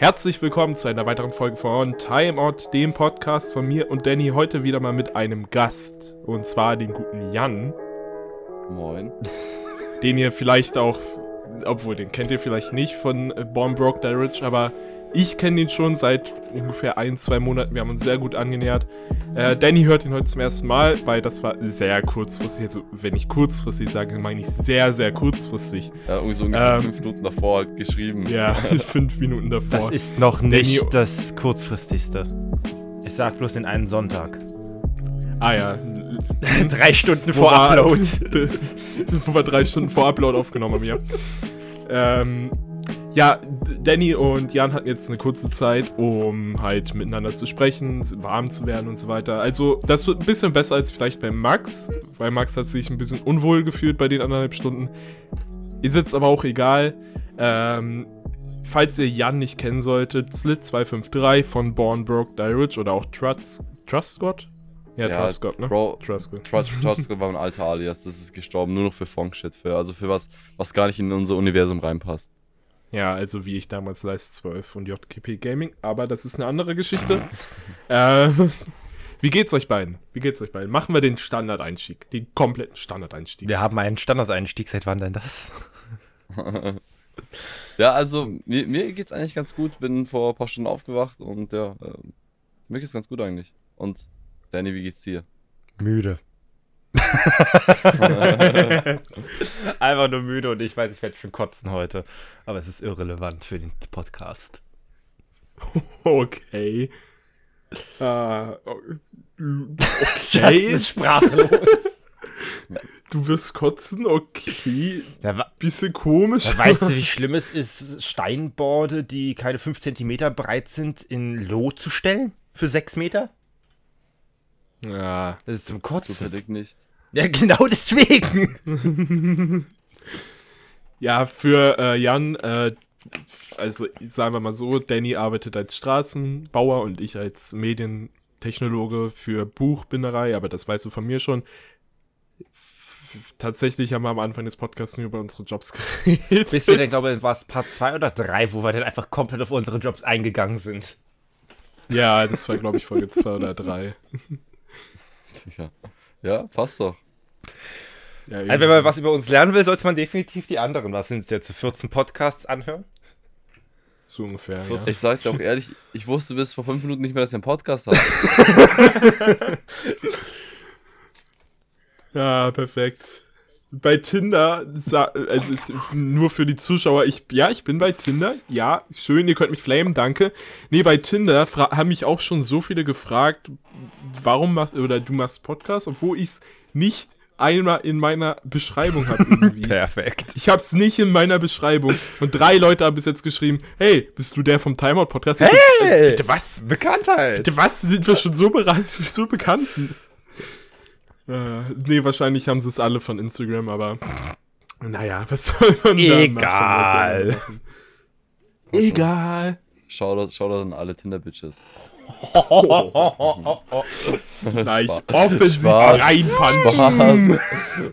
Herzlich willkommen zu einer weiteren Folge von Timeout, dem Podcast von mir und Danny. Heute wieder mal mit einem Gast. Und zwar den guten Jan. Moin. Den ihr vielleicht auch, obwohl den kennt ihr vielleicht nicht von Born Broke Die Rich, aber ich kenne ihn schon seit ungefähr ein, zwei Monaten. Wir haben uns sehr gut angenähert. Äh, Danny hört ihn heute zum ersten Mal, weil das war sehr kurzfristig. Also, wenn ich kurzfristig sage, meine ich sehr, sehr kurzfristig. Ja, irgendwie so ungefähr Ähm, fünf Minuten davor halt geschrieben. Ja, fünf Minuten davor. Das ist noch nicht Danny- das kurzfristigste. Ich sag bloß den einen Sonntag. ah ja. Drei Stunden vor Upload. wo wir drei Stunden vor Upload aufgenommen haben, ja. Ähm, ja, Danny und Jan hatten jetzt eine kurze Zeit, um halt miteinander zu sprechen, warm zu werden und so weiter. Also, das wird ein bisschen besser als vielleicht bei Max, weil Max hat sich ein bisschen unwohl gefühlt bei den anderthalb Stunden. Ist jetzt aber auch egal. Ähm, falls ihr Jan nicht kennen solltet, Slit253 von Born Broke Die Rich oder auch Trust, Trust God? Ja, Ja, Trust God, ne? Bro, Trust God. Trust, Trust war mein alter Alias, das ist gestorben, nur noch für Funk-Shit, für, also für was, was gar nicht in unser Universum reinpasst. Ja, also wie ich damals Leist 12 und JKP Gaming, aber das ist eine andere Geschichte. äh, wie geht's euch beiden? Wie geht's euch beiden? Machen wir den Standardeinstieg, den kompletten Standardeinstieg. Wir haben einen Standardeinstieg. Seit wann denn das? Ja, also mir, mir geht's eigentlich ganz gut, bin vor ein paar Stunden aufgewacht und ja, ähm, mir geht's ganz gut eigentlich. Und Danny, wie geht's dir? Müde. Einfach nur müde und ich weiß, ich werde schon kotzen heute. Aber es ist irrelevant für den Podcast. Okay. Justin okay. ist sprachlos. Du wirst kotzen, okay. Ja, Bisschen komisch. Ja, weißt du, wie schlimm es ist, Steinborde, die keine 5 cm breit sind, in Loh zu stellen? Für 6 Meter? Ja, Das ist zum Kotzen. Zufällig nicht. Ja, genau deswegen. Ja, für äh, Jan, äh, also sagen wir mal so, Danny arbeitet als Straßenbauer und ich als Medientechnologe für Buchbinderei, aber das weißt du von mir schon. Tatsächlich haben wir am Anfang des Podcasts nur über unsere Jobs geredet. Bis wir dann, glaube ich, war es Part 2 oder 3, wo wir dann einfach komplett auf unsere Jobs eingegangen sind. Ja, das war, glaube ich, Folge 2 oder 3. Ja, ja passt doch. Ja, Also, wenn man was über uns lernen will, sollte man definitiv die anderen, was sind es jetzt, 14 Podcasts anhören? so ungefähr. Ja. Ich sag dir auch ehrlich, ich wusste bis vor fünf Minuten nicht mehr, dass ihr einen Podcast habt. ja, perfekt. Bei Tinder, also nur für die Zuschauer, ich, ja, ich bin bei Tinder, ja, schön, ihr könnt mich flamen, danke. Nee, bei Tinder haben mich auch schon so viele gefragt, warum machst oder du machst Podcast, obwohl ich es nicht einmal in meiner Beschreibung habe irgendwie. Perfekt. Ich hab's nicht in meiner Beschreibung. Und drei Leute haben bis jetzt geschrieben, hey, bist du der vom Timeout Podcast? Ich so, Hey! äh, bitte was? Bekanntheit! Bitte was? Sind wir schon so, so bekannt? Äh, nee, wahrscheinlich haben sie es alle von Instagram, aber naja, was soll man da machen? Egal. Egal. Shoutout, Shoutout an alle Tinder-Bitches. Na, ich Spaß. offensiv Spaß. reinpunchen.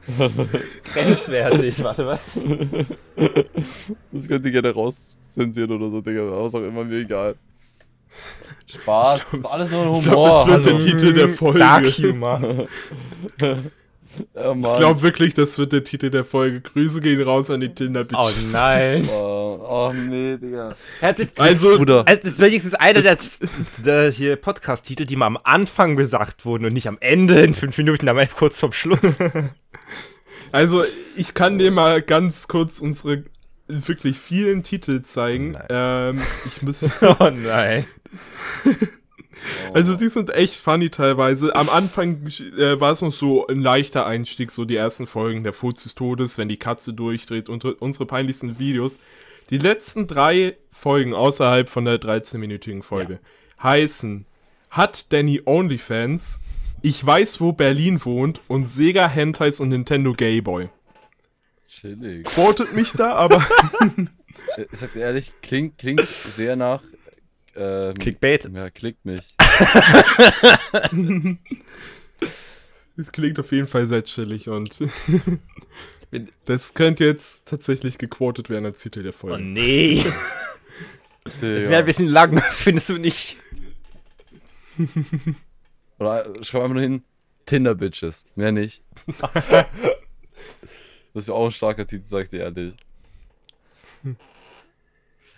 Spaß. Grenzwertig, warte, was? Das könnt ihr gerne rauszensieren oder so, Digga. Was auch immer, mir egal. Spaß. Das ist alles nur ein Humor. Ich glaube, das wird der hallo. Titel der Folge. Dark Humor. Mann. Ich glaube wirklich, das wird der Titel der Folge. Grüße gehen raus an die tinder Oh nein. Oh, oh nee, Digga. Das ist, Also, Bruder. das ist wenigstens einer der, der hier Podcast-Titel, die mal am Anfang gesagt wurden und nicht am Ende in fünf Minuten, aber kurz vorm Schluss. Also, ich kann dir mal ganz kurz unsere wirklich vielen Titel zeigen. Nein. Ähm, ich muss. oh nein. Also, die sind echt funny teilweise. Am Anfang äh, war es noch so ein leichter Einstieg, so die ersten Folgen der Furz des Todes, wenn die Katze durchdreht, unsere, unsere peinlichsten Videos. Die letzten drei Folgen außerhalb von der 13-minütigen Folge heißen: Hat Danny OnlyFans? Ich weiß, wo Berlin wohnt und Sega Hentais und Nintendo Gayboy. Chillig. Quotet mich da, aber Äh, Ich sag dir ehrlich, klingt, klingt sehr nach. Ähm, Clickbait. Ja, klickt mich. es klingt auf jeden Fall sehr chillig und das könnte jetzt tatsächlich gequotet werden als Titel der Oh Folge. nee. Das wäre ein bisschen lang, findest du nicht? Oder schreib einfach nur hin, Tinder-Bitches. Mehr nicht. das ist ja auch ein starker Titel, sag ich dir ehrlich.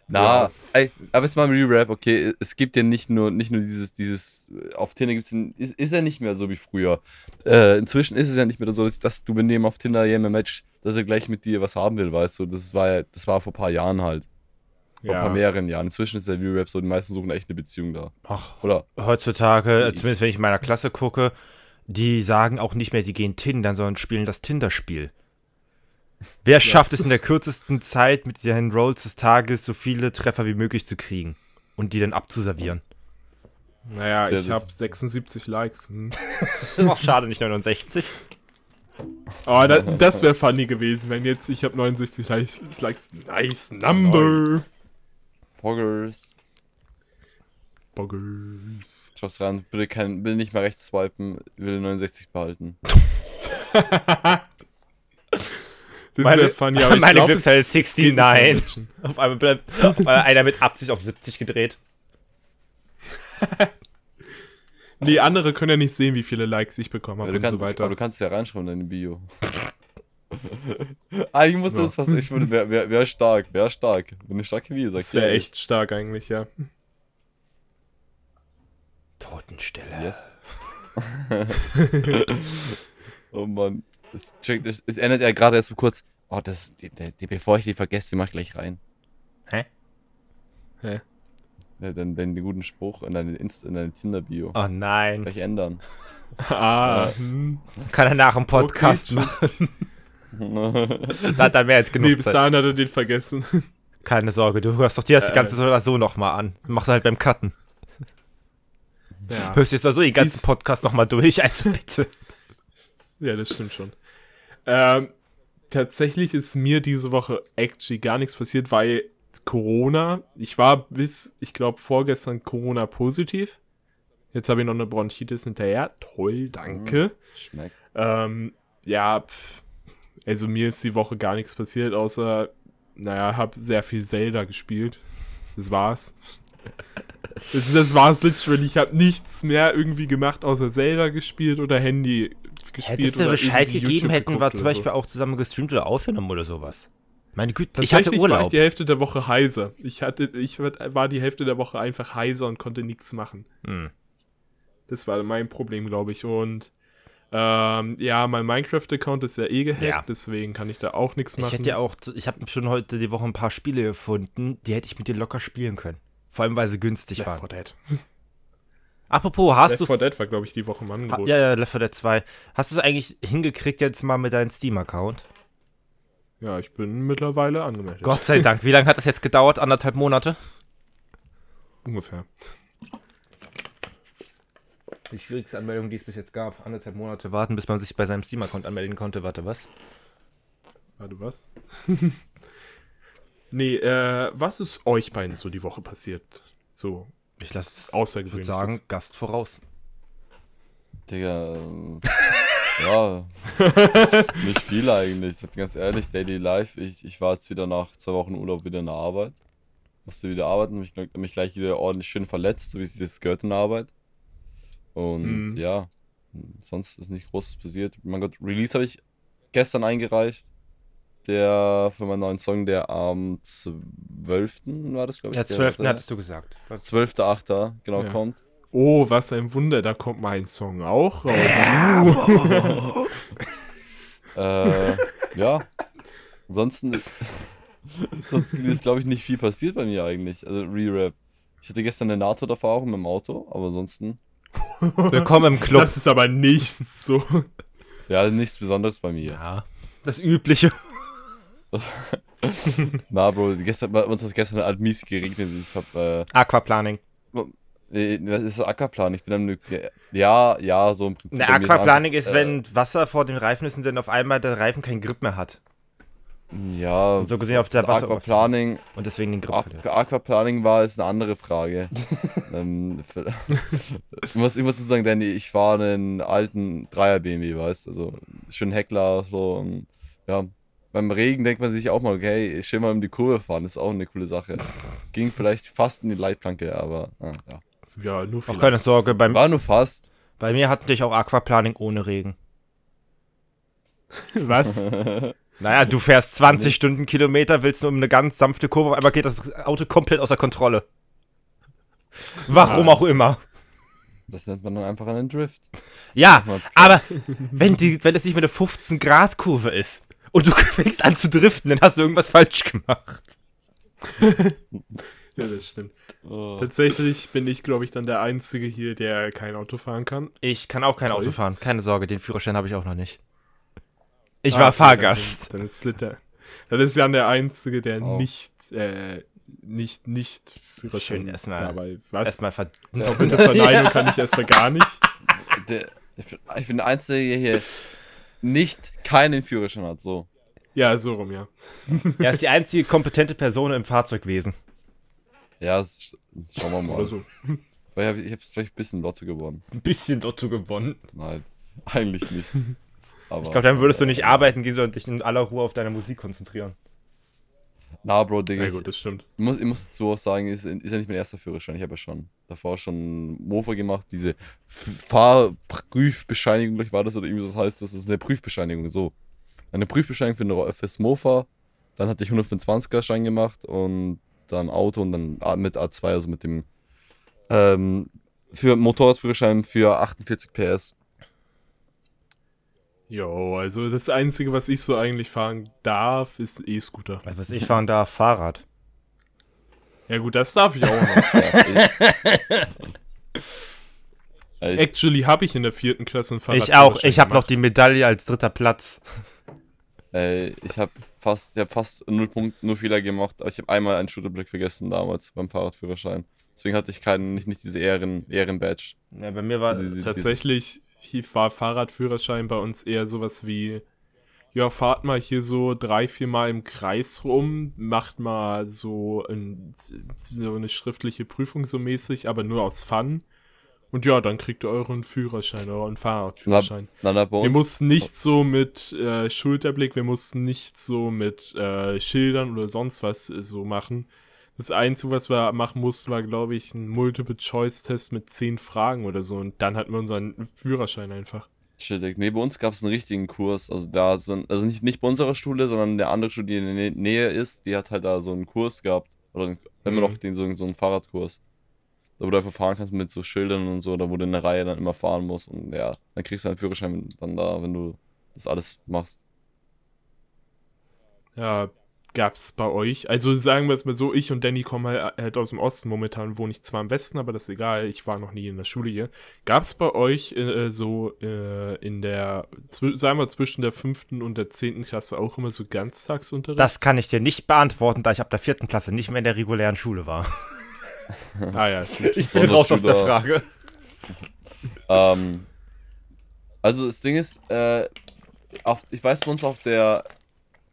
Na, Ja. ey, aber jetzt mal im Re-Rap, okay, es gibt ja nicht nur, nicht nur dieses, dieses, auf Tinder gibt's, ein- ist, ist ja nicht mehr so wie früher. Äh, inzwischen ist es ja nicht mehr so, dass, dass du, wenn jemand auf Tinder jemand matcht, dass er gleich mit dir was haben will, weißt du, das war ja, das war vor ein paar Jahren halt, vor ein paar Ja. mehreren Jahren. Inzwischen ist der Re-Rap so, die meisten suchen echt eine Beziehung da. Ach, Oder? heutzutage, äh, zumindest wenn ich in meiner Klasse gucke, die sagen auch nicht mehr, sie gehen Tindern, sondern spielen das Tinder-Spiel. Wer schafft es in der kürzesten Zeit mit den Rolls des Tages so viele Treffer wie möglich zu kriegen und die dann abzuservieren? Naja, Ja, ich habe 76 Likes. Hm. Ach, schade, nicht 69. Aber da, das wäre funny gewesen, wenn jetzt ich habe 69 Likes. Likes. Nice number. Poggers. Boggers. Schreib's rein, bitte, kein, bitte nicht mehr rechts swipen, will 69 behalten. Das Meine- wäre funny, aber ich meine glaub, Glückszahl es ist geht nicht 69. mehr matchen. Auf einmal bleibt auf einmal einer mit Absicht auf 70 gedreht. Nee, andere können ja nicht sehen, wie viele Likes ich bekommen habe du, und kannst, so weiter. aber du kannst es ja reinschreiben in deine Bio. Eigentlich musst du Ja. das fast, ich würde, wer, wer, wer stark, wer stark. Wenn eine starke das sagst wäre echt stark eigentlich, ja. Totenstille. Yes. oh Mann. Es, check, es, es ändert er gerade erst so kurz. Oh, das, die, die, bevor ich die vergesse, die mach ich gleich rein. Hä? Hä? Ja, dann, den guten Spruch in deine, Inst in deine Tinder-Bio. Oh nein. Gleich ändern. Ah, hm. Kann er nach dem Podcast Okay, machen. Da hat er mehr als genug Nee, bis dahin hat er den vergessen. Keine Sorge, du hörst doch dir das Äh. Ganze so oder so nochmal an. Du machst halt beim Cutten. ja. Hörst jetzt so den ganzen Podcast nochmal durch, also bitte. Ja, das stimmt schon. Ähm, tatsächlich ist mir diese Woche actually gar nichts passiert, weil Corona, ich war bis, ich glaube, vorgestern Corona positiv. Jetzt habe ich noch eine Bronchitis hinterher. Toll, danke. Schmeckt. Ähm, ja, pf, also mir ist die Woche gar nichts passiert, außer, naja, habe sehr viel Zelda gespielt. Das war's. Das, das war's literally. Ich habe nichts mehr irgendwie gemacht, außer Zelda gespielt oder Handy gespielt. Hättest du Bescheid gegeben, hätten wir zum Beispiel so. auch zusammen gestreamt oder aufgenommen oder sowas. Meine Güte, ich hatte Tatsächlich war ich Urlaub. die Hälfte der Woche heiser. Ich hatte, ich war die Hälfte der Woche einfach heiser und konnte nichts machen. Hm. Das war mein Problem, glaube ich. Und ähm, ja, mein Minecraft-Account ist ja eh gehackt, Ja. deswegen kann ich da auch nichts Ich machen. hätte ja auch, ich habe schon heute die Woche ein paar Spiele gefunden, die hätte ich mit dir locker spielen können. Vor allem, weil sie günstig Left waren. 4 Dead. Apropos, hast Left du 4 Dead war, glaube ich, die Woche im Angebot. ja, ja, Left 4 Dead 2. Hast du es eigentlich hingekriegt jetzt mal mit deinem Steam-Account? Ja, ich bin mittlerweile angemeldet. Gott sei Dank. Wie lange hat das jetzt gedauert? Anderthalb Monate? Ungefähr. Die schwierigste Anmeldung, die es bis jetzt gab. Anderthalb Monate warten, bis man sich bei seinem Steam-Account anmelden konnte. Warte, was? Warte, was? nee, äh, was ist euch beiden so die Woche passiert? So Ich lasse, ich würde außergewöhnlich. sagen, Gast voraus. Digga, ähm, ja, nicht viel eigentlich. Ganz ehrlich, Daily Life, ich, ich war jetzt wieder nach zwei Wochen Urlaub wieder in der Arbeit. Musste wieder arbeiten, mich, mich gleich wieder ordentlich schön verletzt, so wie sich das gehört in der Arbeit. Und Mhm. ja, sonst ist nicht Großes passiert. Mein Gott, Release habe ich gestern eingereicht. Der für meinen neuen Song, der am 12. war das, glaube ich. Ja, der- 12. der- hattest du gesagt. 12.8. genau Ja. kommt. Oh, was ein Wunder, da kommt mein Song auch raus. Äh, ja. Ansonsten ist, ansonsten ist, glaube ich, nicht viel passiert bei mir eigentlich. Also Re-Rap. Ich hatte gestern eine Nahtoderfahrung mit dem Auto, aber ansonsten, Willkommen im Club. Das ist aber nichts so. ja, nichts Besonderes bei mir. ja, das Übliche. Na, Bro, gestern, bei uns hat es gestern halt mies geregnet. Ich hab, äh, Aquaplaning. äh, was ist Aquaplan? Ich bin am, ja, ja, so im Prinzip. Ist Aquaplaning ist, wenn Wasser vor den Reifen ist und dann auf einmal der Reifen keinen Grip mehr hat. Äh, ja, Und so gesehen auf der Wasser. Aquaplaning, Und deswegen den Grip Aqu. Aquaplaning war, ist eine andere Frage. ähm, ich, muss, ich muss sagen, Danny, ich fahre einen alten 3er BMW, weißt du, also schön Heckler, so, und, ja, beim Regen denkt man sich auch mal, okay, ich will mal um die Kurve fahren, ist auch eine coole Sache. Ging vielleicht fast in die Leitplanke, aber ah, ja. Ja, nur Auch vielleicht. keine Sorge, beim, War nur fast. bei mir hatten dich auch Aquaplaning ohne Regen. Was? Naja, du fährst 20 Stundenkilometer, willst nur um eine ganz sanfte Kurve, auf einmal geht das Auto komplett außer Kontrolle. Warum Ah. auch immer. Das nennt man dann einfach einen Drift. Ja, aber wenn, die, wenn es nicht mehr eine 15-Grad-Kurve ist und du fängst an zu driften, dann hast du irgendwas falsch gemacht. ja, das stimmt. Oh. Tatsächlich bin ich, glaube ich, dann der Einzige hier, der kein Auto fahren kann. Ich kann auch kein Toll. Auto fahren, keine Sorge, den Führerschein habe ich auch noch nicht. Ich Ah, war okay, Fahrgast. Dann, dann ist Slitter. Dann ist Jan der Einzige, der Oh. nicht, äh, nicht, nicht Führerschein Schön, erstmal- dabei. Was? Erstmal ver Doppelte Verneinung kann ich erstmal gar nicht. Der, ich, bin, ich bin der Einzige der hier nicht keinen Führerschein hat, so. Ja, so rum, ja. Er ist die einzige kompetente Person im Fahrzeugwesen. Ja, das, schauen wir mal. Oder so. Vielleicht hab ich, ich habe vielleicht ein bisschen Lotto gewonnen. Ein bisschen Lotto gewonnen. Nein, eigentlich nicht. Aber, Ich glaube, dann würdest du nicht arbeiten gehen, sondern dich in aller Ruhe auf deine Musik konzentrieren. Na, Bro, Digga. Ja ich, gut, das stimmt. ich muss, ich muss auch sagen, ist, ist ja nicht mein erster Führerschein. Ich habe ja schon davor schon Mofa gemacht. Diese Fahrprüfbescheinigung, glaube ich, war das oder irgendwie so das heißt. Das ist eine Prüfbescheinigung, so. Eine Prüfbescheinigung für eine fürs Mofa. Dann hatte ich 125er Schein gemacht und dann Auto und dann mit A2, also mit dem ähm, für Motorradführerschein für 48 PS. Jo, also das Einzige, was ich so eigentlich fahren darf, ist E-Scooter. Was weiß ich, fahren da Fahrrad. Ja gut, das darf ich auch noch. Ich, Actually habe ich in der vierten Klasse einen Fahrrad. Ich auch. Ich habe noch die Medaille als dritter Platz. Ey, ich habe fast, ich hab fast null Punkt, null Fehler gemacht, aber ich habe einmal einen Shooterblick vergessen damals beim Fahrradführerschein. Deswegen hatte ich keinen, nicht, nicht diese Ehren, Ehrenbadge. Ja, bei mir war. So diese- Tatsächlich war Fahrradführerschein bei uns eher sowas wie, ja, fahrt mal hier so drei, vier Mal im Kreis rum, macht mal so, ein, so eine schriftliche Prüfung so mäßig, aber nur aus Fun. Und ja, dann kriegt ihr euren Führerschein, euren Fahrradführerschein. Na, na, Wir mussten nicht so mit äh, Schulterblick, wir mussten nicht so mit äh, Schildern oder sonst was äh, so machen. Das Einzige, was wir machen mussten, war, glaube ich, ein Multiple-Choice-Test mit zehn Fragen oder so. Und dann hatten wir unseren Führerschein einfach. chillig. Nee, bei uns gab es einen richtigen Kurs. Also da ein, also nicht, nicht bei unserer Schule, sondern eine andere Schule, die in der Nä- Nähe ist, die hat halt da so einen Kurs gehabt. Oder immer Mhm. noch den, so, so einen Fahrradkurs. Da wo du einfach fahren kannst mit so Schildern und so, da wo du in der Reihe dann immer fahren musst. Und ja, dann kriegst du einen Führerschein dann da, wenn du das alles machst. Ja, gab's bei euch? Also sagen wir es mal so, ich und Danny kommen halt, halt aus dem Osten. Momentan wohne ich zwar im Westen, aber das ist egal. Ich war noch nie in der Schule hier. Gab's bei euch äh, so äh, in der, sagen wir zwischen der fünften und der zehnten Klasse auch immer so Ganztagsunterricht? Das kann ich dir nicht beantworten, da ich ab der vierten Klasse nicht mehr in der regulären Schule war. ah ja, gut. Ich bin raus aus der. Frage. Ähm, also das Ding ist, äh, auf, ich weiß bei uns auf der,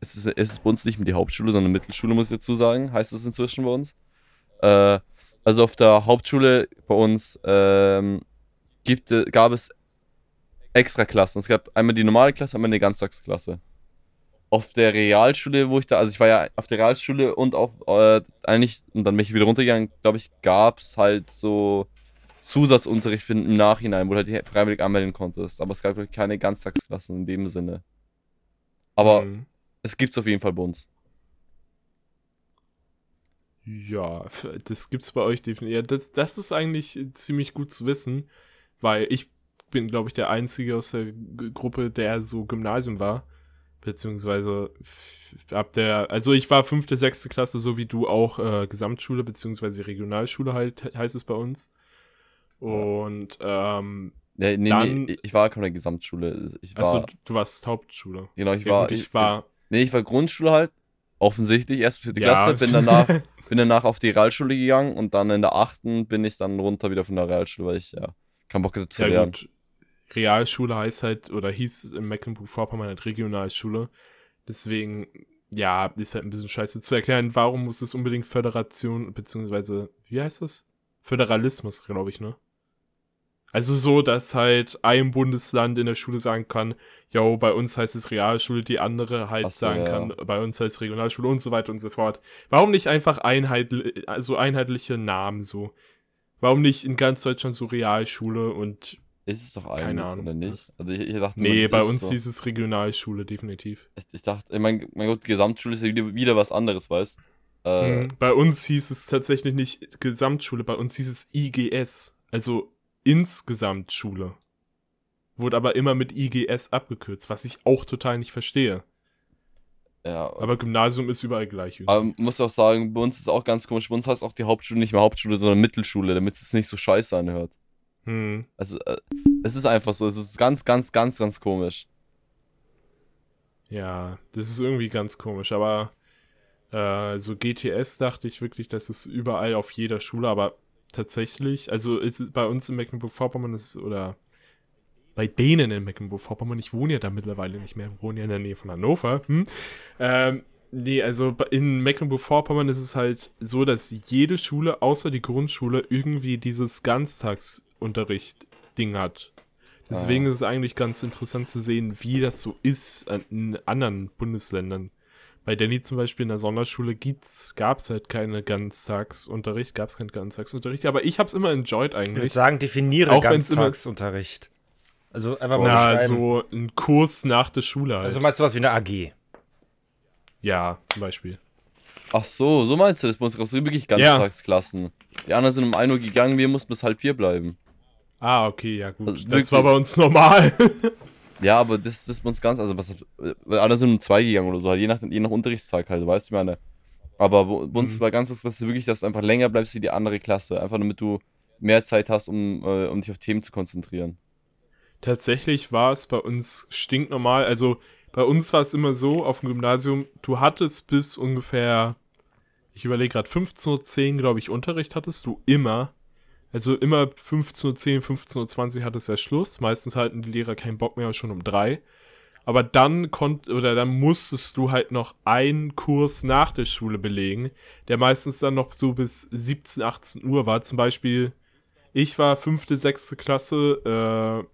es ist, es ist bei uns nicht mehr die Hauptschule, sondern Mittelschule, muss ich dazu sagen, heißt es inzwischen bei uns. Äh, also auf der Hauptschule bei uns ähm, gibt, äh, gab es extra Klassen. Es gab einmal die normale Klasse, einmal eine Ganztagsklasse. Auf der Realschule, wo ich da, also ich war ja auf der Realschule und auch äh, eigentlich, und dann bin ich wieder runtergegangen, glaube ich, gab es halt so Zusatzunterricht im Nachhinein, wo du halt freiwillig anmelden konntest. Aber es gab keine Ganztagsklassen in dem Sinne. Aber Mhm. Es gibt's auf jeden Fall bei uns. Ja, das gibt's bei euch definitiv. Ja, das, das ist eigentlich ziemlich gut zu wissen, weil ich bin, glaube ich, der Einzige aus der Gruppe, der so Gymnasium war. Beziehungsweise ab der, also ich war fünfte, sechste Klasse, so wie du auch äh, Gesamtschule, beziehungsweise Regionalschule halt, he- heißt es bei uns. Und, ähm, Ja, nee, Dann- nee, ich war keine Gesamtschule. Ich war, also du- warst Hauptschule. genau, ich war, gut, ich war, nee, ich war Grundschule halt, offensichtlich, erst für die Ja. Klasse, bin danach, bin danach auf die Realschule gegangen und dann in der achten bin ich dann runter wieder von der Realschule, weil ich ja keinen Bock hatte zu ja lernen. gut, Realschule heißt halt, oder hieß in Mecklenburg-Vorpommern halt Regionalschule. Deswegen, ja, ist halt ein bisschen scheiße zu erklären, warum muss es unbedingt Föderation, beziehungsweise, wie heißt das? Föderalismus, glaube ich, ne? Also so, dass halt ein Bundesland in der Schule sagen kann, yo, bei uns heißt es Realschule, die andere halt so, sagen ja. kann, bei uns heißt es Regionalschule und so weiter und so fort. Warum nicht einfach einheitli also einheitliche Namen so? Warum nicht in ganz Deutschland so Realschule und Ist es doch eigentlich, Keine Ahnung. oder nicht? Also ich, ich dachte, nee, das bei uns so. hieß es Regionalschule definitiv. Ich, ich dachte, ich mein, mein Gott, Gesamtschule ist ja wieder, wieder was anderes, weißt äh, Mhm. Bei uns hieß es tatsächlich nicht Gesamtschule, bei uns hieß es IGS, also insgesamt Schule. Wurde aber immer mit IGS abgekürzt, was ich auch total nicht verstehe. Ja, Aber Gymnasium ist überall gleich. aber muss auch sagen, bei uns ist auch ganz komisch. Bei uns heißt auch die Hauptschule nicht mehr Hauptschule, sondern Mittelschule, damit es nicht so scheiße anhört. Hm. Also, äh, es ist einfach so. Es ist ganz, ganz, ganz, ganz komisch. Ja, das ist irgendwie ganz komisch, aber äh, so GTS dachte ich wirklich, das ist überall auf jeder Schule, aber tatsächlich, also ist es bei uns in Mecklenburg-Vorpommern ist oder bei denen in Mecklenburg-Vorpommern, ich wohne ja da mittlerweile nicht mehr, ich wohne ja in der Nähe von Hannover, hm? ähm, nee, also in Mecklenburg-Vorpommern ist es halt so, dass jede Schule außer die Grundschule irgendwie dieses Ganztagsunterricht-Ding hat. Deswegen Ah. ist es eigentlich ganz interessant zu sehen, wie das so ist in anderen Bundesländern. Bei Danny zum Beispiel in der Sonderschule gab es halt keine Ganztagsunterricht, gab es keinen Ganztagsunterricht, aber ich habe es immer enjoyed Ich würde eigentlich. sagen, definiere Auch Ganztagsunterricht. Also einfach mal Na, so ein Kurs nach der Schule halt. Also meinst du was wie eine AG? ja, zum Beispiel. Ach so, so meinst du das? Bei uns gab es wirklich Ganztagsklassen. Die anderen sind um 1 Uhr gegangen, wir mussten bis halb vier bleiben. Ah, okay, ja gut. Also das war bei uns normal. Ja, aber das, das ist bei uns ganz, also was, andere sind um zwei gegangen oder so, halt, je nach, je nach Unterrichtstag halt, weißt du, meine. Aber bei bei uns Mhm. war ganz das Klasse wirklich, dass du einfach länger bleibst wie die andere Klasse, einfach damit du mehr Zeit hast, um, äh, um dich auf Themen zu konzentrieren. Tatsächlich war es bei uns stinknormal. Also bei uns war es immer so auf dem Gymnasium, du hattest bis ungefähr, ich überlege gerade, 15.10 Uhr, glaube ich, Unterricht hattest du immer. Also immer 15.10 Uhr, 15.20 Uhr hattest ja Schluss. Meistens hatten die Lehrer keinen Bock mehr, schon um drei. Aber dann konnt, oder dann musstest du halt noch einen Kurs nach der Schule belegen, der meistens dann noch so bis 17, 18 Uhr war. Zum Beispiel, ich war fünfte, sechste Klasse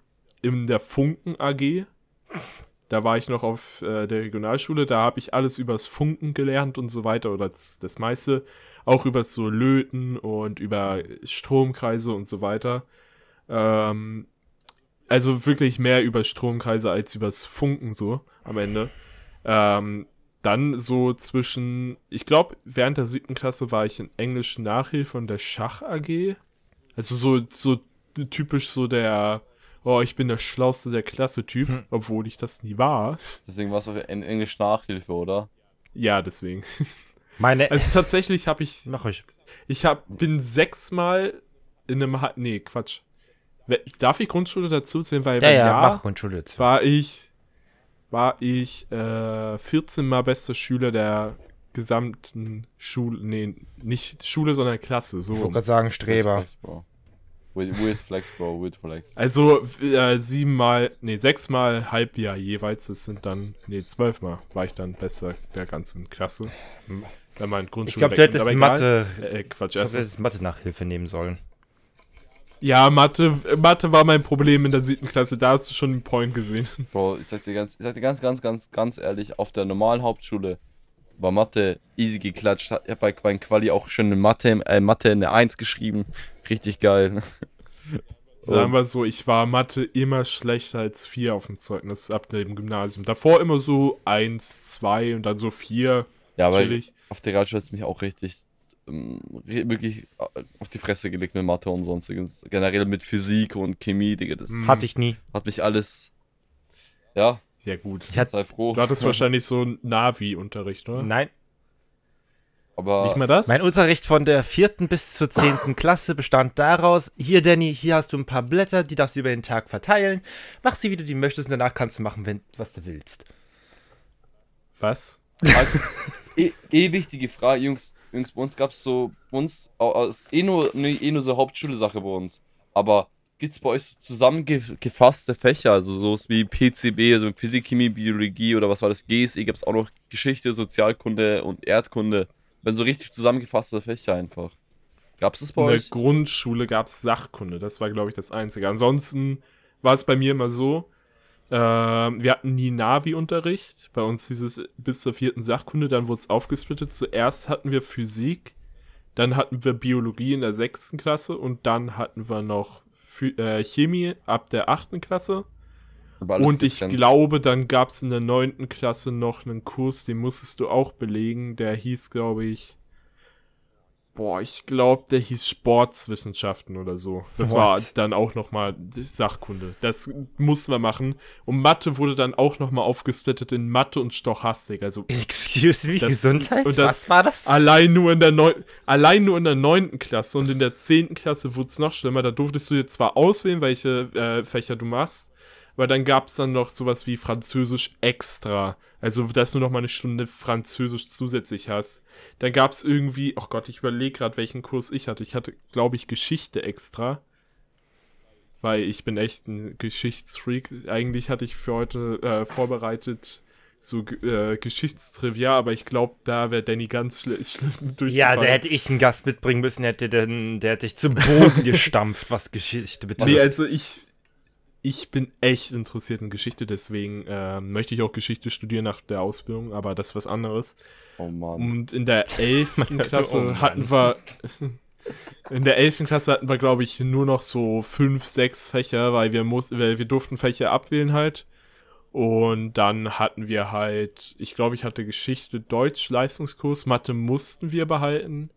äh, in der Funken AG. Da war ich noch auf äh, der Regionalschule, da habe ich alles übers Funken gelernt und so weiter, oder das, das meiste. Auch übers so Löten und über Stromkreise und so weiter. Ähm, also wirklich mehr über Stromkreise als übers Funken so am Ende. Ähm, dann so zwischen, ich glaube, während der siebten Klasse war ich in Englisch Nachhilfe und der Schach AG. Also so, so typisch so der, oh, ich bin der Schlauste der Klasse-Typ, Hm. obwohl ich das nie war. Deswegen war es auch in Englisch Nachhilfe, oder? Ja, deswegen. Meine. Also tatsächlich habe ich, Mach ich. ich hab, bin sechsmal in einem, Ha- nee, Quatsch. Darf ich Grundschule dazu zählen? Weil Ja, ja, Jahr mach Grundschule. zu. war ich, war ich äh, 14 Mal bester Schüler der gesamten Schule, nee, nicht Schule, sondern Klasse, so. Ich wollte gerade sagen, Streber. Flex, Bro. Weird, weird Flex, Bro, weird Flex. Also äh, siebenmal, nee, sechsmal Halbjahr jeweils, das sind dann, nee, zwölfmal war ich dann bester der ganzen Klasse. Wenn man Ich Grundschule glaube, du hättest. Mathe. Äh, Quatsch, Ich glaub, hättest Mathe-Nachhilfe nehmen sollen. Ja, Mathe, Mathe war mein Problem in der siebten Klasse, da hast du schon einen Point gesehen. Bro, ich sag dir ganz, ich sag dir ganz, ganz, ganz, ganz ehrlich, auf der normalen Hauptschule war Mathe easy geklatscht. Ich hab bei, bei Quali auch schon eine Mathe, äh, Mathe eine 1 geschrieben. Richtig geil. Sagen wir so, ich war Mathe immer schlechter als vier auf dem Zeugnis ab dem Gymnasium. Davor immer so eins, zwei und dann so vier. Ja, aber chillig. auf der Realschule hat's mich auch richtig, ähm, wirklich äh, auf die Fresse gelegt mit Mathe und sonstiges. Generell mit Physik und Chemie, Digga, das Hm. Hatte ich nie. hat mich alles, ja, Sehr gut. Ich hatte- sei froh. Du hattest wahrscheinlich so einen Navi-Unterricht, oder? Nein. aber Nicht mal das? Mein Unterricht von der vierten bis zur zehnten Klasse bestand daraus, hier Danny, hier hast du ein paar Blätter, die darfst du über den Tag verteilen. Mach sie, wie du die möchtest und danach kannst du machen, wenn, was du willst. Was? Eh, eh wichtige Frage, Jungs. Jungs, bei uns gab's so, bei uns, au- au- ist eh nur, ne, eh nur so Hauptschule-Sache bei uns. Aber gibt's bei euch so zusammengefasste Fächer, also sowas wie PCB, also Physik, Chemie, Biologie oder was war das, GSE, gab's auch noch Geschichte, Sozialkunde und Erdkunde. Wenn so richtig zusammengefasste Fächer einfach. Gab es das bei In der euch? Grundschule gab es Sachkunde. Das war, glaube ich, das Einzige. Ansonsten war es bei mir immer so, wir hatten nie Navi-Unterricht. Bei uns dieses bis zur vierten Sachkunde, dann wurde es aufgesplittet. Zuerst hatten wir Physik, dann hatten wir Biologie in der sechsten Klasse und dann hatten wir noch äh, Chemie ab der achten Klasse. Und ich getrennt. glaube, dann gab es in der neunten Klasse noch einen Kurs, den musstest du auch belegen. Der hieß, glaube ich, boah, ich glaube, der hieß Sportswissenschaften oder so. Das What? war dann auch nochmal Sachkunde. Das mussten wir machen. Und Mathe wurde dann auch nochmal aufgesplittet in Mathe und Stochastik. Also Excuse me, Das- Gesundheit? und das- Was war das? Allein nur in der neun, allein nur in der neunten Klasse und in der zehnten Klasse wurde es noch schlimmer. Da durftest du dir zwar auswählen, welche äh, Fächer du machst, aber dann gab es dann noch sowas wie Französisch extra. Also, dass du noch mal eine Stunde Französisch zusätzlich hast. Dann gab es irgendwie, oh Gott, ich überlege gerade, welchen Kurs ich hatte. Ich hatte, glaube ich, Geschichte extra. Weil ich bin echt ein Geschichtsfreak. Eigentlich hatte ich für heute äh, vorbereitet so äh, Geschichtstrivia, aber ich glaube, da wäre Danny ganz schl schlimm Ja, durchgefallen. da hätte ich einen Gast mitbringen müssen, hätte den, der hätte dich zu Boden gestampft, was Geschichte betrifft. Nee, also ich, ich bin echt interessiert in Geschichte, deswegen ähm, möchte ich auch Geschichte studieren nach der Ausbildung, aber das ist was anderes. Oh Mann. Und in der 11. Klasse Oh hatten wir. In der 11. Klasse hatten wir, glaube ich, nur noch so fünf, sechs Fächer, weil wir mussten, weil wir durften Fächer abwählen halt. Und dann hatten wir halt, ich glaube, ich hatte Geschichte, Deutsch, Leistungskurs, Mathe mussten wir behalten.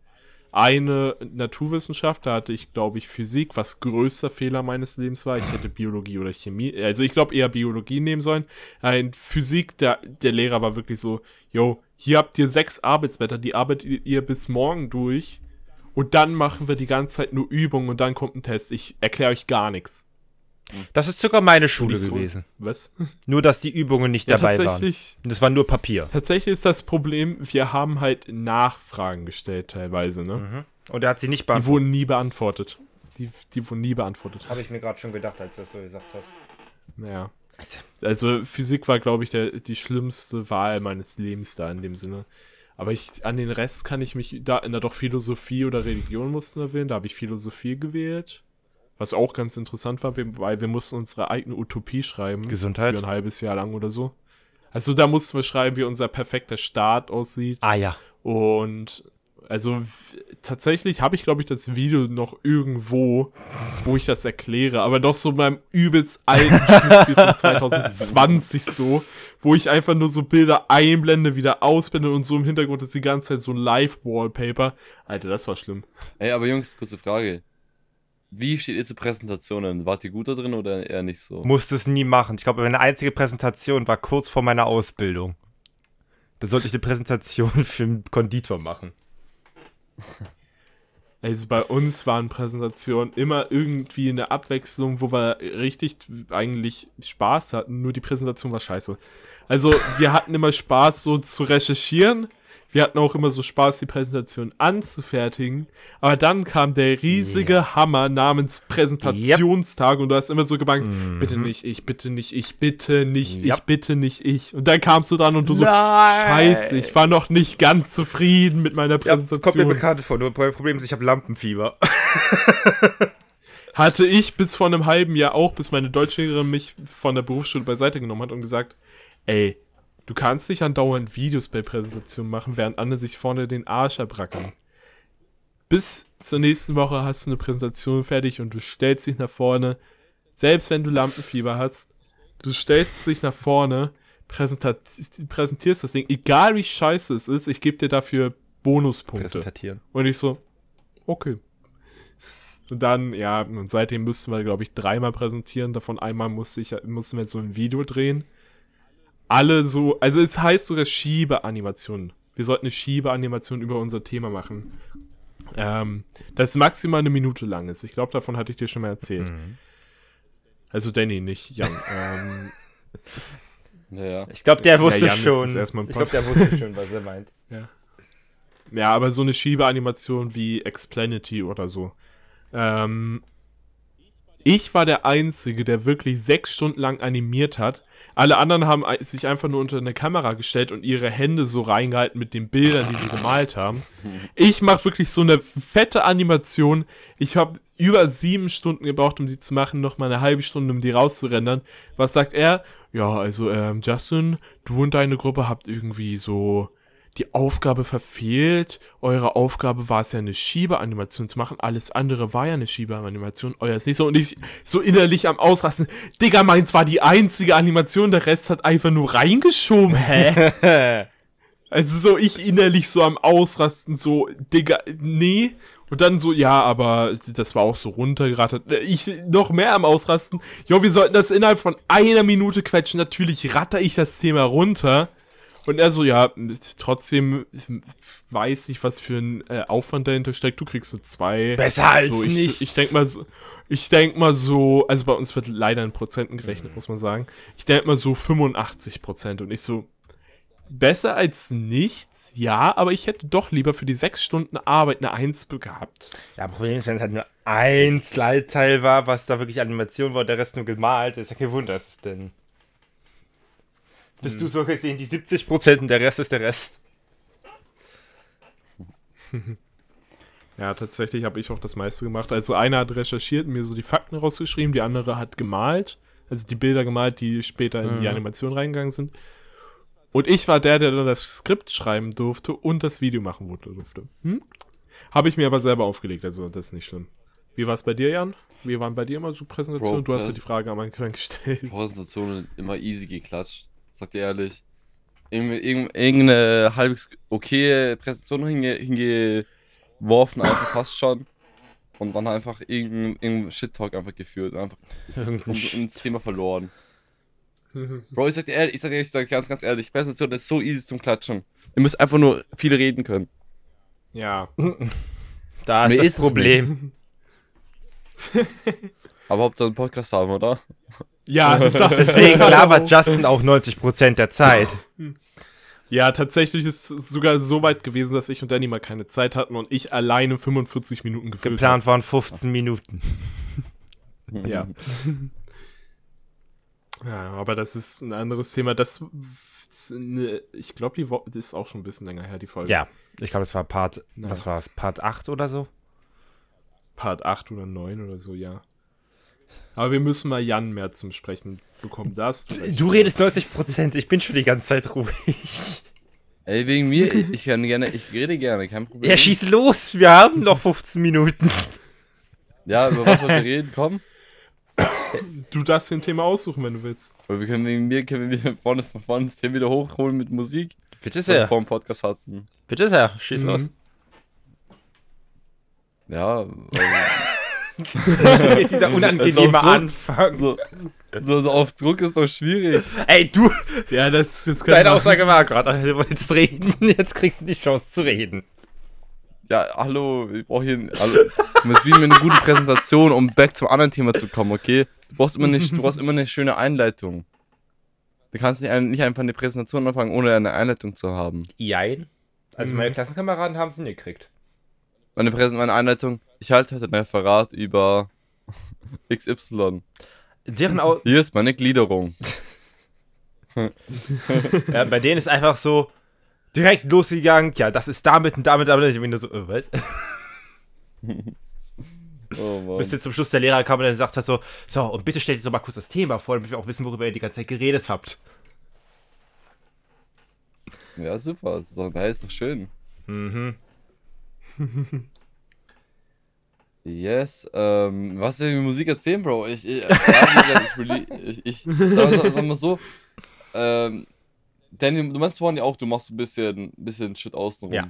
Eine Naturwissenschaft, da hatte ich, glaube ich, Physik, was größter Fehler meines Lebens war. Ich hätte Biologie oder Chemie, also ich glaube eher Biologie nehmen sollen. Ein Physik, der, der Lehrer war wirklich so, yo, hier habt ihr sechs Arbeitsblätter, die arbeitet ihr bis morgen durch. Und dann machen wir die ganze Zeit nur Übungen und dann kommt ein Test. Ich erkläre euch gar nichts. Das ist sogar meine Schule so, gewesen. Was? Nur, dass die Übungen nicht dabei waren. Das war nur Papier. tatsächlich ist das Problem, wir haben halt Nachfragen gestellt teilweise, ne? Mhm. Und er hat sie nicht Die beantwortet. wurden nie beantwortet. Die, die wurden nie beantwortet. Habe ich mir gerade schon gedacht, als du das so gesagt hast. Naja. Also Physik war, glaube ich, der, die schlimmste Wahl meines Lebens da in dem Sinne. Aber ich, an den Rest kann ich mich, da, na doch Philosophie oder Religion mussten wir wählen, da habe ich Philosophie gewählt. Was auch ganz interessant war, weil wir mussten unsere eigene Utopie schreiben. Gesundheit. Für ein halbes Jahr lang oder so. Also da mussten wir schreiben, wie unser perfekter Staat aussieht. Ah ja. Und also tatsächlich habe ich, glaube ich, das Video noch irgendwo, wo ich das erkläre, aber doch so beim übelst alten Schnittziel von 2020 so, wo ich einfach nur so Bilder einblende, wieder ausblende und so im Hintergrund ist die ganze Zeit so ein Live-Wallpaper. Alter, das war schlimm. Ey, aber Jungs, kurze Frage. Wie steht ihr zu Präsentationen? Wart ihr gut da drin oder eher nicht so? Musste es nie machen. Ich glaube, meine einzige Präsentation war kurz vor meiner Ausbildung. Da sollte ich eine Präsentation für einen Konditor machen. Also bei uns waren Präsentationen immer irgendwie eine Abwechslung, wo wir richtig eigentlich Spaß hatten, nur die Präsentation war scheiße. Also wir hatten immer Spaß so zu recherchieren, wir hatten auch immer so Spaß, die Präsentation anzufertigen, aber dann kam der riesige Hammer namens Präsentationstag und du hast immer so gebankt, bitte nicht ich, bitte nicht ich, bitte nicht Ja. ich, bitte nicht ich. Und dann kamst du dran und du so, Nein. scheiße, ich war noch nicht ganz zufrieden mit meiner Ja, Präsentation. kommt mir bekannt vor. Nur mein Problem ist, ich habe Lampenfieber. Hatte ich bis vor einem halben Jahr auch, bis meine Deutschlehrerin mich von der Berufsschule beiseite genommen hat und gesagt, ey, du kannst nicht andauernd Videos bei Präsentationen machen, während andere sich vorne den Arsch erbrackern. Bis zur nächsten Woche hast du eine Präsentation fertig und du stellst dich nach vorne, selbst wenn du Lampenfieber hast, du stellst dich nach vorne, präsentierst das Ding, egal wie scheiße es ist, ich gebe dir dafür Bonuspunkte. Präsentatieren. Und ich so, okay. Und dann, ja, und seitdem müssten wir, glaube ich, dreimal präsentieren. Davon einmal musste ich, mussten wir so ein Video drehen. Alle so, also es heißt sogar Schiebeanimation. Wir sollten eine Schiebeanimation über unser Thema machen. Ähm, das maximal eine Minute lang ist. Ich glaube, davon hatte ich dir schon mal erzählt. Mhm. Also Danny, nicht Jan. ähm, Ja, ja. Ich glaube, der wusste ist schon. Ich glaube, der wusste schon, was er meint. Ja, aber so eine Schiebeanimation wie Explanity oder so. Ähm, Ich war der Einzige, der wirklich sechs Stunden lang animiert hat. Alle anderen haben sich einfach nur unter eine Kamera gestellt und ihre Hände so reingehalten mit den Bildern, die sie gemalt haben. Ich mache wirklich so eine fette Animation. Ich habe über sieben Stunden gebraucht, um die zu machen, noch mal eine halbe Stunde, um die rauszurendern. Was sagt er? Ja, also ähm, Justin, du und deine Gruppe habt irgendwie so die Aufgabe verfehlt. Eure Aufgabe war es ja eine Schiebeanimation zu machen. Alles andere war ja eine Schiebeanimation. Euer ist nicht so. Und ich so innerlich am Ausrasten. Digga, meins war die einzige Animation. Der Rest hat einfach nur reingeschoben. Hä? Also so ich innerlich so am Ausrasten. So, Digga, nee. Und dann so, ja, aber das war auch so runtergerattert. Ich noch mehr am Ausrasten. Jo, wir sollten das innerhalb von einer Minute quetschen. Natürlich ratter ich das Thema runter. Und er so, ja, trotzdem weiß ich, was für ein äh, Aufwand dahinter steckt. Du kriegst so zwei. Besser als so, ich, nicht. Ich denk mal so, ich denk mal so, also bei uns wird leider in Prozenten gerechnet, muss man sagen. Ich denk mal so 85 Prozent und ich so, besser als nichts, ja, aber ich hätte doch lieber für die sechs Stunden Arbeit eine Eins gehabt. Ja, Problem ist, wenn es halt nur ein Slide-Teil war, was da wirklich Animation war, der Rest nur gemalt, ist ja kein Wunder, ist es denn. Bist du so gesehen die 70% und der Rest ist der Rest. Ja, tatsächlich habe ich auch das meiste gemacht. Also einer hat recherchiert und mir so die Fakten rausgeschrieben, die andere hat gemalt, also die Bilder gemalt, die später in die Mhm. Animation reingegangen sind. Und ich war der, der dann das Skript schreiben durfte und das Video machen durfte. Hm? Habe ich mir aber selber aufgelegt, also das ist nicht schlimm. Wie war es bei dir, Jan? Wie waren bei dir immer so Präsentationen? Bro, du hast ja die Frage am Anfang gestellt. Präsentationen immer easy geklatscht. Sagt ihr ehrlich. Irgende- irgende- Irgendeine halbwegs okay Präsentation hinge, hingeworfen, einfach passt schon. Und dann einfach irgendein, irgendein Shit-Talk einfach geführt. und Einfach ins Thema verloren. Bro, ich sag dir ehrlich, ich sag dir, ich sag ganz, ganz ehrlich, Präsentation ist so easy zum Klatschen. Ihr müsst einfach nur viel reden können. ja. Da ist Mir das ist Problem. Aber Hauptsache einen Podcast haben, oder? Ja, Deswegen labert Justin auch 90% der Zeit. Ja, tatsächlich ist es sogar so weit gewesen, dass ich und Danny mal keine Zeit hatten und ich alleine 45 Minuten gefüllt Geplant waren 15 Minuten. Ja. ja, aber das ist ein anderes Thema. Das, ich glaube, die Wo- das ist auch schon ein bisschen länger her, die Folge. Ja, ich glaube, das war Part, Naja. was war es, Part 8 oder so? Part 8 oder 9 oder so, ja. Aber wir müssen mal Jan mehr zum Sprechen bekommen. Das. Du redest 90%, ich bin schon die ganze Zeit ruhig. Ey, wegen mir, ich, kann gerne, ich rede gerne, kein Problem. Ja, schieß los, wir haben noch 15 Minuten. Ja, über was wollt ihr reden? Komm. Du darfst dir ein Thema aussuchen, wenn du willst. Weil wir können wegen mir können wir wieder vorne von vorne das Thema wieder hochholen mit Musik, Bitte was wir sehr, vor dem Podcast hatten. bitte sehr, schieß Mhm. los. Ja, Jetzt dieser unangenehme. Anfang. so, so, so auf Druck ist doch schwierig. Ey, du, Ja, das, das deine Aussage war gerade, du wolltest reden, jetzt kriegst du die Chance zu reden. Ja, hallo, ich brauche hier. Hallo. Du musst wie mit einer guten Präsentation, um back zum anderen Thema zu kommen, okay? Du brauchst immer eine, du brauchst immer eine schöne Einleitung. Du kannst nicht, nicht einfach eine Präsentation anfangen, ohne eine Einleitung zu haben. Jein. Also Mhm. meine Klassenkameraden haben es nicht gekriegt. Meine, Präsent meine Einleitung, ich halte heute ein Referat über XY. Deren Au Hier ist meine Gliederung. ja, bei denen ist einfach so direkt losgegangen, ja, das ist damit und damit, damit. Ich bin nur so, äh, was? Oh Mann. Bis jetzt zum Schluss der Lehrer kam und dann gesagt hat so, so, und bitte stellt jetzt doch mal kurz das Thema vor, damit wir auch wissen, worüber ihr die ganze Zeit geredet habt. Ja, super. Das ist doch, hey, ist doch schön. Mhm. Yes, ähm, was soll ich mit Musik erzählen, Bro? Ich, ich, gesagt, ich, ich, ich sag, mal so, ähm, Danny, du meinst vorhin ja auch, du machst so ein bisschen, bisschen Shit außenrum. Ja.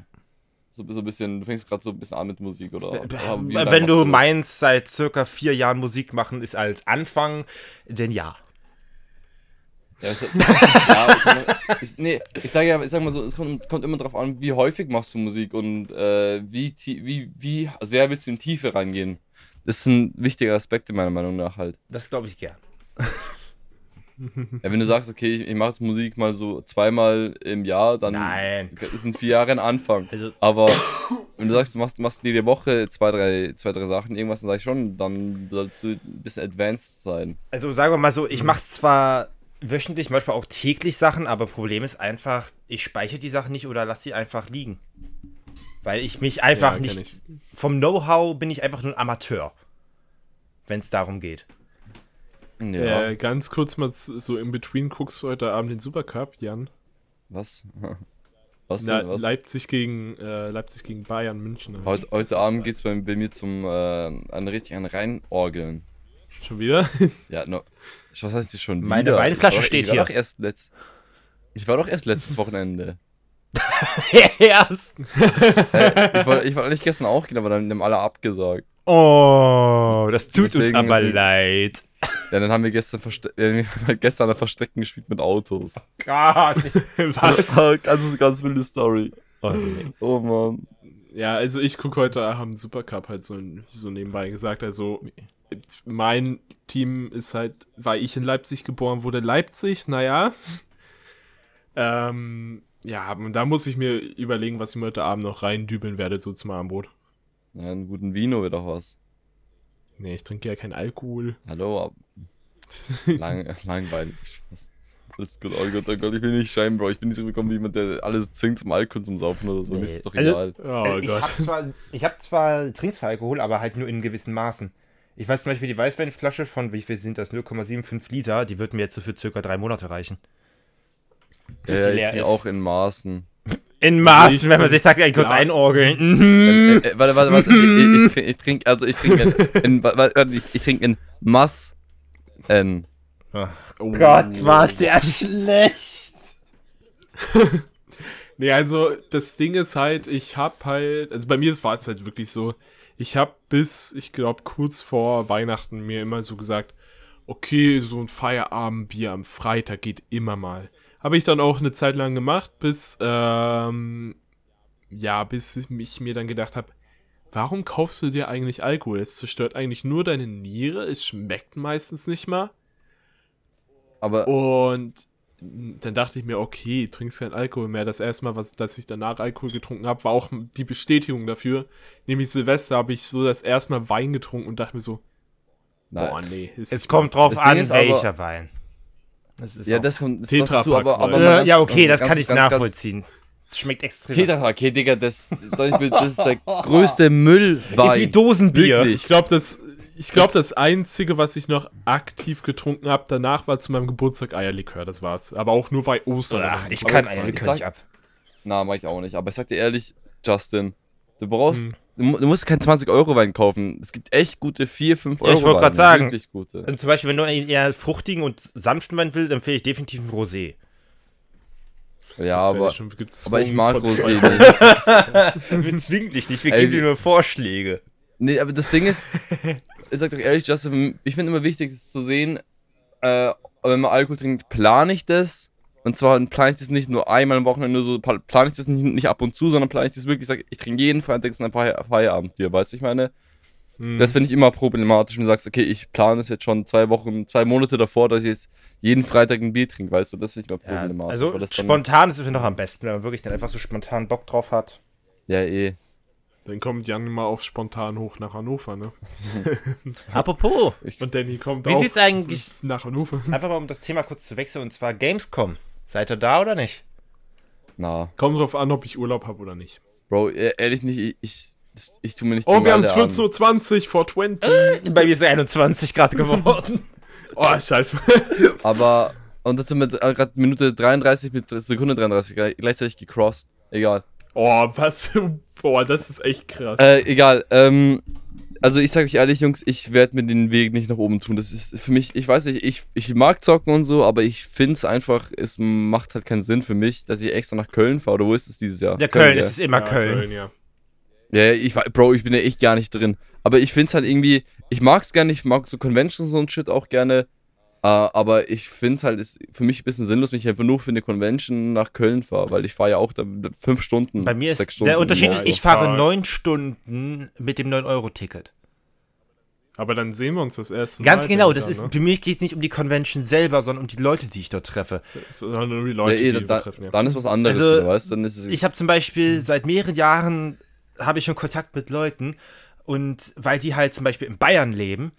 So, so ein bisschen, du fängst gerade so ein bisschen an mit Musik, oder? oder wie Wenn du meinst, seit circa vier Jahren Musik machen ist als Anfang, denn ja. Ja, ist, ja, ich, nee, ich sage ja, ich sag mal so, es kommt, kommt immer drauf an, wie häufig machst du Musik und äh, wie, wie, wie sehr willst du in Tiefe reingehen. Das sind wichtige Aspekte meiner Meinung nach halt. Das glaube ich gern. Ja, wenn du sagst, okay, ich, ich mache jetzt Musik mal so zweimal im Jahr, dann Nein. sind vier Jahre ein Anfang. Also, Aber wenn du sagst, du machst, machst jede Woche zwei drei, zwei, drei Sachen, irgendwas, dann sag ich schon, dann sollst du ein bisschen advanced sein. also sagen wir mal so, ich mache zwar wöchentlich, manchmal auch täglich Sachen, aber Problem ist einfach, ich speichere die Sachen nicht oder lasse sie einfach liegen. Weil ich mich einfach Ja, nicht. ich. Vom Know-how bin ich einfach nur ein Amateur. Wenn es darum geht. Ja. Äh, ganz kurz mal so in between guckst du heute Abend den Supercup, Jan. Was? Was Na, denn? Was? Leipzig gegen äh, Leipzig gegen Bayern München. halt. Heute, heute Abend geht's bei, bei mir zum äh, an richtig an Reinorgeln. Schon wieder? Ja, no, was heißt hier schon Meine wieder? Weinflasche Ich war- steht ich war hier. Doch erst letzt, ich war doch erst letztes Wochenende. Erst. Ich wollte ich wollte eigentlich gestern auch gehen, aber dann haben alle abgesagt. Oh, das tut uns Deswegen- aber deswegen- leid. Ja, dann haben wir gestern, verste wir haben gestern ein Verstecken gespielt mit Autos. Gott. Was? ganz, ganz wilde Story. Oh, nee. Oh Mann. Ja, also ich gucke heute Abend Supercup halt so, so nebenbei gesagt. Also mein Team ist halt, weil ich in Leipzig geboren wurde, Leipzig, naja. Ähm, ja, und da muss ich mir überlegen, was ich mir heute Abend noch reindübeln werde, so zum Abendbrot. Ja, einen guten Vino wäre doch was. Nee, ich trinke ja kein Alkohol. Hallo. Lang, langweilig. Spaß. Das ist gut, oh Gott, oh Gott, ich will nicht scheinen, Bro. Ich bin nicht so gekommen wie jemand, der alles zwingt zum Alkohol zum Saufen oder so. Mir Nee. ist es doch Also- egal. Oh ich Gott. habe zwar, ich hab zwar trinkst zwar Alkohol, aber halt nur in gewissen Maßen. Ich weiß zum Beispiel, die Weißweinflasche von, wie viel sind das, 0,75 Liter, die wird mir jetzt so für circa drei Monate reichen. Ja, ich trinke ist. auch in Maßen. In Ich Maßen, wenn man bin- sich sagt, ja, kurz Ja. einorgeln. Mhm. Äh, äh, warte, warte, warte. ich, ich, trinke, ich trinke, also ich trinke in, in, warte, ich, ich trinke in Mass. N. Oh. war der schlecht. Nee, also das Ding ist halt, ich hab halt, also bei mir war es halt wirklich so, ich hab bis, ich glaube, kurz vor Weihnachten mir immer so gesagt, okay, so ein Feierabendbier am Freitag geht immer mal. Habe ich dann auch eine Zeit lang gemacht, bis, ähm, ja, bis ich mir dann gedacht habe, warum kaufst du dir eigentlich Alkohol? Es zerstört eigentlich nur deine Niere, es schmeckt meistens nicht mal. Aber Und dann dachte ich mir, okay, trinkst kein Alkohol mehr. Das erste Mal, was, dass ich danach Alkohol getrunken habe, war auch die Bestätigung dafür. Nämlich Silvester habe ich so das erste Mal Wein getrunken und dachte mir so, boah, nein. nee. Ist Es kommt drauf an, ist aber- welcher Wein. Das ist ja, das kommt das Tetra dazu, aber, aber ganz- ja, okay, das ganz- kann ich ganz- ganz- nachvollziehen. Schmeckt extrem. Tetra okay, Digga, das, das ist der größte ist Müllwein. wie Dosenbier. Wirklich. Ich glaube, das, ich glaub, das Einzige, was ich noch aktiv getrunken habe, danach war zu meinem Geburtstag Eierlikör. Das war's. Aber auch nur bei Ostern. Ach, ich kann ich Eierlikör nicht ab. Na, mach ich auch nicht. Aber ich sag dir ehrlich, Justin, du brauchst, Hm. du, mu- du musst keinen 20-Euro-Wein kaufen. Es gibt echt gute 4, 5 Ja, Euro ich wollt grad Weine, sagen. Wirklich gute. Und zum Beispiel, wenn du einen eher fruchtigen und sanften Wein willst, empfehle ich definitiv ein Rosé. Ja, aber, aber ich mag Rosé nicht. Wir zwingen dich nicht, wir Ey, geben dir nur Vorschläge. Nee, aber das Ding ist, ich sag doch ehrlich, Justin, ich finde immer wichtig, ist zu sehen, äh, wenn man Alkohol trinkt, plane ich das. Und zwar plane ich das nicht nur einmal am Wochenende, nur so pla- plane ich das nicht, nicht ab und zu, sondern plane ich das wirklich, ich sag, ich trinke jeden Freitag ein Feier Feierabendbier, weißt du, ich meine? Hm. Das finde ich immer problematisch, wenn du sagst, okay, ich plane das jetzt schon zwei Wochen, zwei Monate davor, dass ich jetzt jeden Freitag ein Bier trinke, weißt du, das finde ich immer Ja, problematisch. also das dann, spontan ist es mir noch am besten, wenn man wirklich dann einfach so spontan Bock drauf hat. Ja, eh. Dann kommt Jan mal auch spontan hoch nach Hannover, ne? Apropos, Und Danny kommt wie auch sieht's eigentlich, nach Hannover. einfach mal um das Thema kurz zu wechseln, und zwar Gamescom. Seid ihr da oder nicht? Na, Kommt drauf an, ob ich Urlaub habe oder nicht. Bro, e- ehrlich nicht, ich, ich, ich tu mir nicht Oh, wir haben an. 14.20 Uhr vor 20. Bei mir ist es 21 Grad geworden. Oh, scheiße. Aber, und dazu mit äh, gerade Minute 33 mit Sekunde 33 gleich- gleichzeitig gecrossed. Egal. Oh, was? Boah, das ist echt krass. Äh, egal. Ähm, also ich sage euch ehrlich, Jungs, ich werde mir den Weg nicht nach oben tun. Das ist für mich, ich weiß nicht, ich, ich mag zocken und so, aber ich finde es einfach, es macht halt keinen Sinn für mich, dass ich extra nach Köln fahre. Oder wo ist es dieses Jahr? Ja, Köln, ja. es ist immer Ja, Köln. ja. Ja, ja, ich Bro, ich bin ja echt gar nicht drin. Aber ich find's halt irgendwie, ich mag's gerne, ich mag so Conventions und Shit auch gerne. Äh, aber ich find's halt, ist für mich ein bisschen sinnlos, wenn ich einfach nur für eine Convention nach Köln fahre, weil ich fahre ja auch da fünf Stunden. Bei mir ist sechs Stunden. der Unterschied ist, ich ich fahre fahr- neun Stunden mit dem 9-Euro-Ticket. Aber dann sehen wir uns das erste Ganz Mal genau, dann, das ist, ne? für mich geht es nicht um die Convention selber, sondern um die Leute, die ich dort treffe. Sondern um die Ja, Leute, eh, die wir da, treffen, ja. Dann ist was anderes, Also, wieder, weißt du? Dann ist es. Ich habe zum Beispiel seit mehreren Jahren habe ich schon Kontakt mit Leuten und weil die halt zum Beispiel in Bayern leben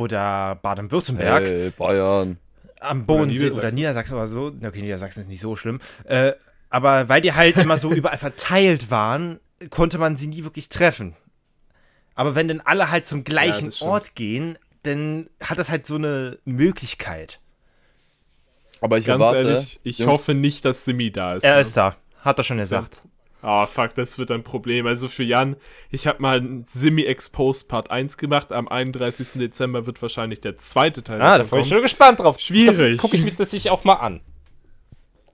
oder Baden-Württemberg hey, Bayern. am Bodensee oder Niedersachsen. Niedersachsen oder so, okay, Niedersachsen ist nicht so schlimm, äh, aber weil die halt immer so überall verteilt waren, konnte man sie nie wirklich treffen. Aber wenn dann alle halt zum gleichen stimmt. Ort gehen, dann hat das halt so eine Möglichkeit. Aber ich Ganz erwarte. ehrlich, ich Jungs, hoffe nicht, dass Simi da ist. Er ne? ist da, hat er schon Das gesagt. Ah, fuck, das wird ein Problem. Also für Jan, ich habe mal einen Simi-Exposed Part 1 gemacht. Am 31. Dezember wird wahrscheinlich der zweite Teil Ah, da bin ich schon gespannt drauf. Schwierig. Gucke ich mir das sich auch mal an.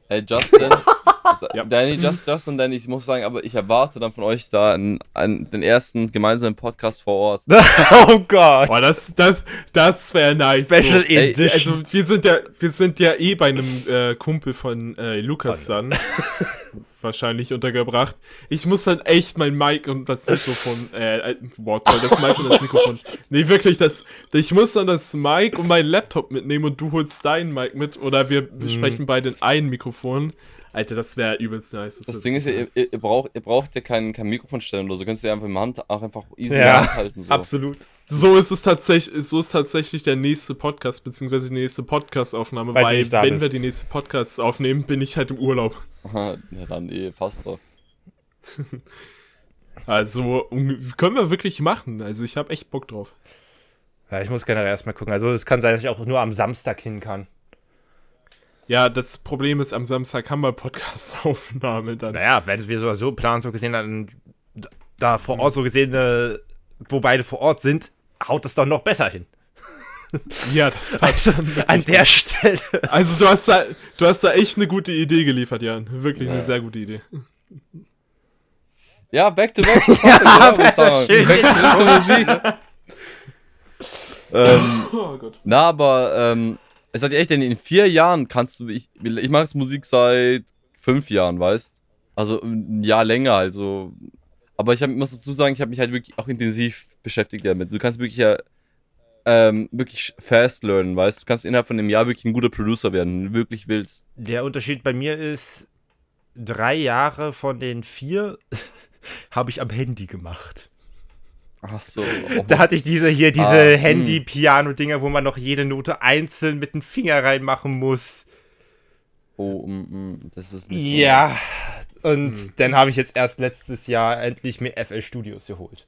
Ey, Justin. Ja. Danny, Just, Justin, Danny, ich muss sagen, aber ich erwarte dann von euch da einen, einen, den ersten gemeinsamen Podcast vor Ort. oh Gott. Boah, das, das, das wäre nice. Special so. Ey, Edition. Also wir sind ja, wir sind ja eh bei einem äh, Kumpel von äh, Lukas dann wahrscheinlich untergebracht. Ich muss dann echt mein Mic und das Mikrofon, äh, äh, boah, toll, das Mic und das Mikrofon. Nee, wirklich, das, ich muss dann das Mic und meinen Laptop mitnehmen und du holst dein Mic mit oder wir Mhm. besprechen beide in ein Mikrofon. Alter, das wäre übelst nice. Das wär Ding ist ja, ihr, nice. ihr, ihr braucht, ihr braucht ja kein, kein Mikrofon stellen oder so. Könnt ihr einfach im Hand auch einfach easy Ja, halten. So. Absolut. So ist es tatsächlich, so ist tatsächlich der nächste Podcast, beziehungsweise die nächste Podcast-Aufnahme, Weil weil, wenn bist. wir die nächste Podcast aufnehmen, bin ich halt im Urlaub. Ja, dann eh, passt doch. Also, können wir wirklich machen. Also, ich habe echt Bock drauf. Ja, ich muss generell erstmal gucken. Also es kann sein, dass ich auch nur am Samstag hin kann. Ja, das Problem ist, am Samstag haben wir Podcast-Aufnahme dann. Naja, wenn wir so, so planen, so gesehen, dann da vor Ort so gesehen, äh, wo beide vor Ort sind, haut das doch noch besser hin. Ja, das passt. Also an der Stelle. Also, du hast da, du hast da echt eine gute Idee geliefert, Jan. Wirklich eine Ja. sehr gute Idee. Ja, back to back. sagen. schön. Back to, Musik. ähm, Oh Gott. na, aber ähm, es hat echt, denn in vier Jahren kannst du, ich, ich mache jetzt Musik seit fünf Jahren, weißt? Also ein Jahr länger, also. Aber ich hab, muss dazu sagen, ich habe mich halt wirklich auch intensiv beschäftigt damit. Du kannst wirklich ja ähm, wirklich fast lernen, weißt? Du kannst innerhalb von einem Jahr wirklich ein guter Producer werden, wenn du wirklich willst. Der Unterschied bei mir ist, drei Jahre von den vier habe ich am Handy gemacht. Ach so. Da hatte ich diese hier, diese Ah, hm. Handy-Piano-Dinger, wo man noch jede Note einzeln mit dem Finger reinmachen muss. Oh, mm, mm, das ist nicht so. Ja. Und Hm. dann habe ich jetzt erst letztes Jahr endlich mir FL Studios geholt.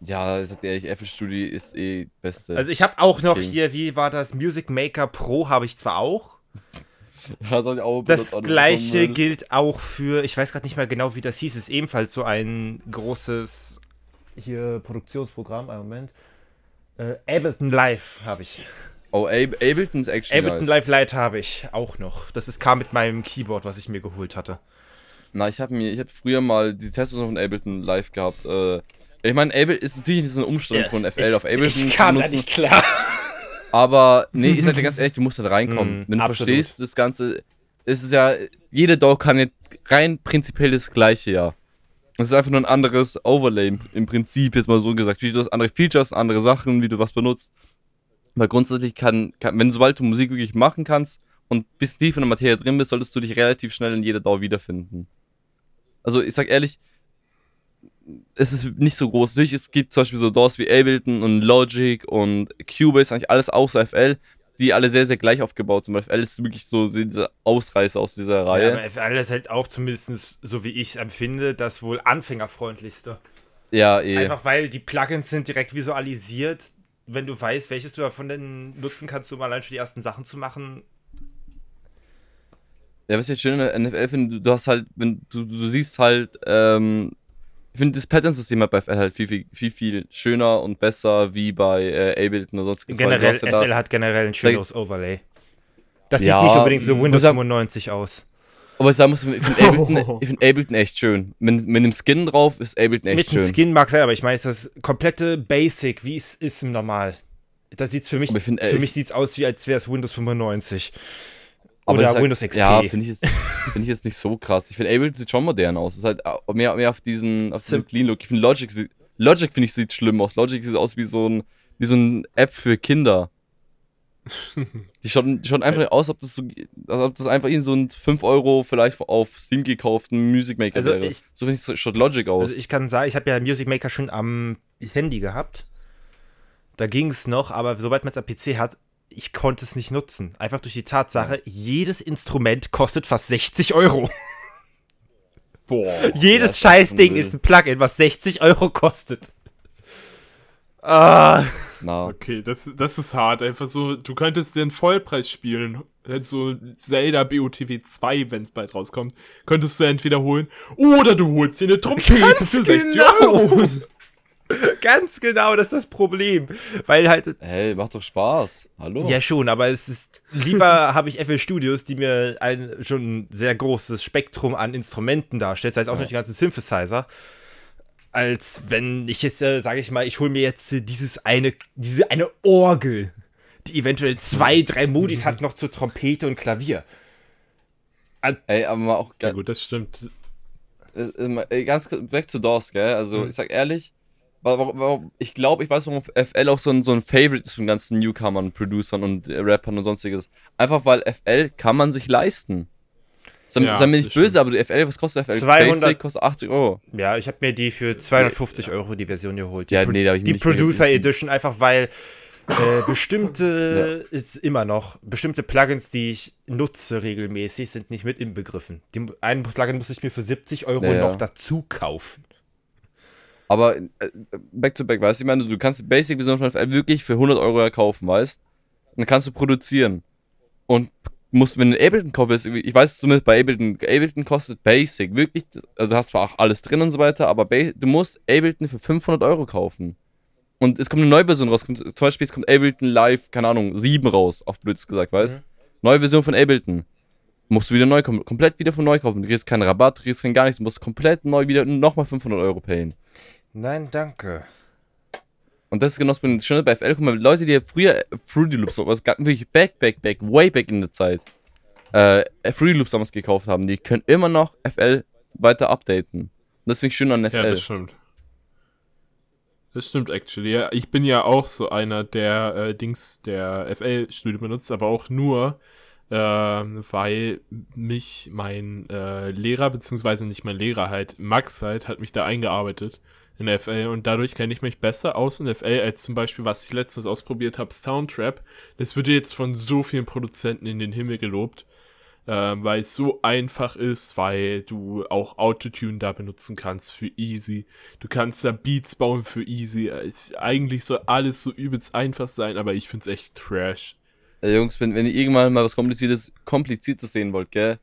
Ja, ich sag dir ehrlich, FL Studio ist eh beste. Also ich habe auch noch King. hier, wie war das? Music Maker Pro habe ich zwar auch. Ja, soll ich auch Das gleiche so gilt auch für, ich weiß gerade nicht mehr genau, wie das hieß, ist ebenfalls so ein großes hier Produktionsprogramm, einen Moment. Äh, Ableton Live habe ich. Oh, Ab Ableton ist actually Ableton. Live Lite habe ich auch noch. Das ist, kam mit meinem Keyboard, was ich mir geholt hatte. Na, ich habe mir, ich habe früher mal die Testversion von Ableton live gehabt. Äh, ich meine, Ableton ist natürlich nicht so eine Umstellung von FL auf Ableton ich kam da nicht klar. aber nee, ich sag dir ganz ehrlich, du musst halt reinkommen. Mm, Wenn du absolut. verstehst, das Ganze, es ist ja, jede DAW kann jetzt rein prinzipiell das gleiche, ja. Es ist einfach nur ein anderes Overlay im, Prinzip, jetzt mal so gesagt. Wie du hast andere Features, andere Sachen, wie du was benutzt. Aber grundsätzlich kann, kann wenn sobald du Musik wirklich machen kannst und bis tief in der Materie drin bist, solltest du dich relativ schnell in jeder DAW wiederfinden. Also ich sag ehrlich, es ist nicht so groß. Natürlich, es gibt zum Beispiel so DAWs wie Ableton und Logic und Cubase, eigentlich alles außer FL, die alle sehr, sehr gleich aufgebaut sind. FL ist wirklich so dieser Ausreißer aus dieser Ja, Reihe. aber FL ist halt auch zumindest, so wie ich es empfinde, das wohl anfängerfreundlichste. Ja, eh. Einfach weil die Plugins sind direkt visualisiert. Wenn du weißt, welches du davon denn nutzen kannst, um allein schon die ersten Sachen zu machen. Ja, was ich jetzt schön in der NFL finde, du, du hast halt, wenn du, du siehst halt, ähm, ich finde das Pattern-System hat bei FL halt viel, viel, viel, viel schöner und besser wie bei äh, Ableton oder sonstiges. du Generell, ja da- FL hat generell ein schöneres Overlay. Das Ja, sieht nicht unbedingt so Windows sagen- 95 aus. Aber ich sagen muss, ich finde Ableton, ich find Ableton echt schön. Mit, mit dem Skin drauf ist Ableton echt Mit dem schön. Skin mag sein, aber ich meine, es ist das komplette Basic, wie es ist im Normal. Da sieht's für mich, find, äh, für ich- mich sieht's aus, wie als wäre es Windows 95. Aber Oder sag- Windows XP. Ja, finde ich, jetzt- find ich jetzt nicht so krass. Ich finde Ableton sieht schon modern aus. Es ist halt mehr, mehr auf diesen, auf diesen Clean Look. Ich finde Logic, Logic, finde ich, sieht schlimm aus. Logic sieht aus wie so ein, wie so ein App für Kinder. Die schaut, die schaut einfach aus, ob das so, als ob das einfach ihnen so ein 5 Euro vielleicht auf Steam gekauften Music Maker Also wäre. ich- so finde ich, schaut Logic aus. Also ich kann sagen, ich habe ja Music Maker schon am Handy gehabt. Da ging es noch, aber sobald man es am PC hat, ich konnte es nicht nutzen. Einfach durch die Tatsache, jedes Instrument kostet fast 60 Euro. Boah. Jedes Scheißding ist ein Plugin, was 60 Euro kostet. Ah, Na, Okay, das, das ist hart. Einfach so, du könntest den Vollpreis spielen. So Zelda BOTW 2, wenn es bald rauskommt, könntest du entweder holen oder du holst dir eine Trompete Ganz für 60 genau. Euro. ganz genau, das ist das Problem. Weil halt, hey, macht doch Spaß. Hallo? ja schon, aber es ist, lieber habe ich FL Studios, die mir ein schon ein sehr großes Spektrum an Instrumenten darstellt, sei es auch durch die ganzen Synthesizer, als wenn ich jetzt, äh, sage ich mal, ich hole mir jetzt äh, dieses eine, diese eine Orgel, die eventuell zwei, drei Modis hat noch zur Trompete und Klavier. Ey, aber mal auch Ja gut, das stimmt. äh, äh, ganz kurz weg zu DOS, gell? Also, Hm. ich sag ehrlich, ich glaube, ich weiß, warum FL auch so ein, so ein Favorite ist von ganzen Newcomern, Producern und Rappern und sonstiges. Einfach weil FL kann man sich leisten. Sei, Ja, sei mir nicht böse, stimmt. aber die FL, was kostet FL? 200 Basic kostet 80 Euro. Ja, ich habe mir die für 250 Euro die Version geholt. Die, Ja, Pro- nee, da hab ich die nicht Producer. Edition, einfach weil äh, bestimmte, ist immer noch, bestimmte Plugins, die ich nutze regelmäßig, sind nicht mit inbegriffen. Die, ein Plugin muss ich mir für 70 Euro Ja, ja. noch dazu kaufen. Aber äh, back to back, weißt du, ich meine, du kannst die Basic-Version von FL wirklich für 100 Euro kaufen, weißt dann kannst du produzieren. Und musst, wenn du Ableton kaufst, ich weiß zumindest bei Ableton, Ableton kostet Basic, wirklich, also du hast zwar auch alles drin und so weiter, aber ba du musst Ableton für 500 Euro kaufen. Und es kommt eine neue Version raus, kommt, zum Beispiel es kommt Ableton Live, keine Ahnung, 7 raus, auf blöd gesagt, weißt Mhm. Neue Version von Ableton. Musst du wieder neu kommen, komplett wieder von neu kaufen. Du kriegst keinen Rabatt, du kriegst kein gar nichts, du musst komplett neu wieder nochmal 500 Euro payen. Nein, danke. Und das ist genau das. Schon bei FL, guck mal, Leute, die ja früher Fruity Loops, was gab wirklich back, back, back, way back in der Zeit, äh, Fruity Loops damals gekauft haben, die können immer noch FL weiter updaten. Und das finde ich schön an FL. Ja, das stimmt. Das stimmt, actually. Ja, ich bin ja auch so einer, der äh, Dings, der FL-Studio benutzt, aber auch nur, ähm, weil mich mein äh, Lehrer, beziehungsweise nicht mein Lehrer halt, Max halt, hat mich da eingearbeitet in FL und dadurch kenne ich mich besser aus in FL als zum Beispiel, was ich letztens ausprobiert habe, Soundtrap. Das wird jetzt von so vielen Produzenten in den Himmel gelobt ähm, weil es so einfach ist, weil du auch Autotune da benutzen kannst für easy. Du kannst da Beats bauen für easy. Es, eigentlich soll alles so übelst einfach sein, aber ich find's echt trash. Äh, Jungs, wenn, wenn ihr irgendwann mal was Kompliziertes, Kompliziertes sehen wollt, gell?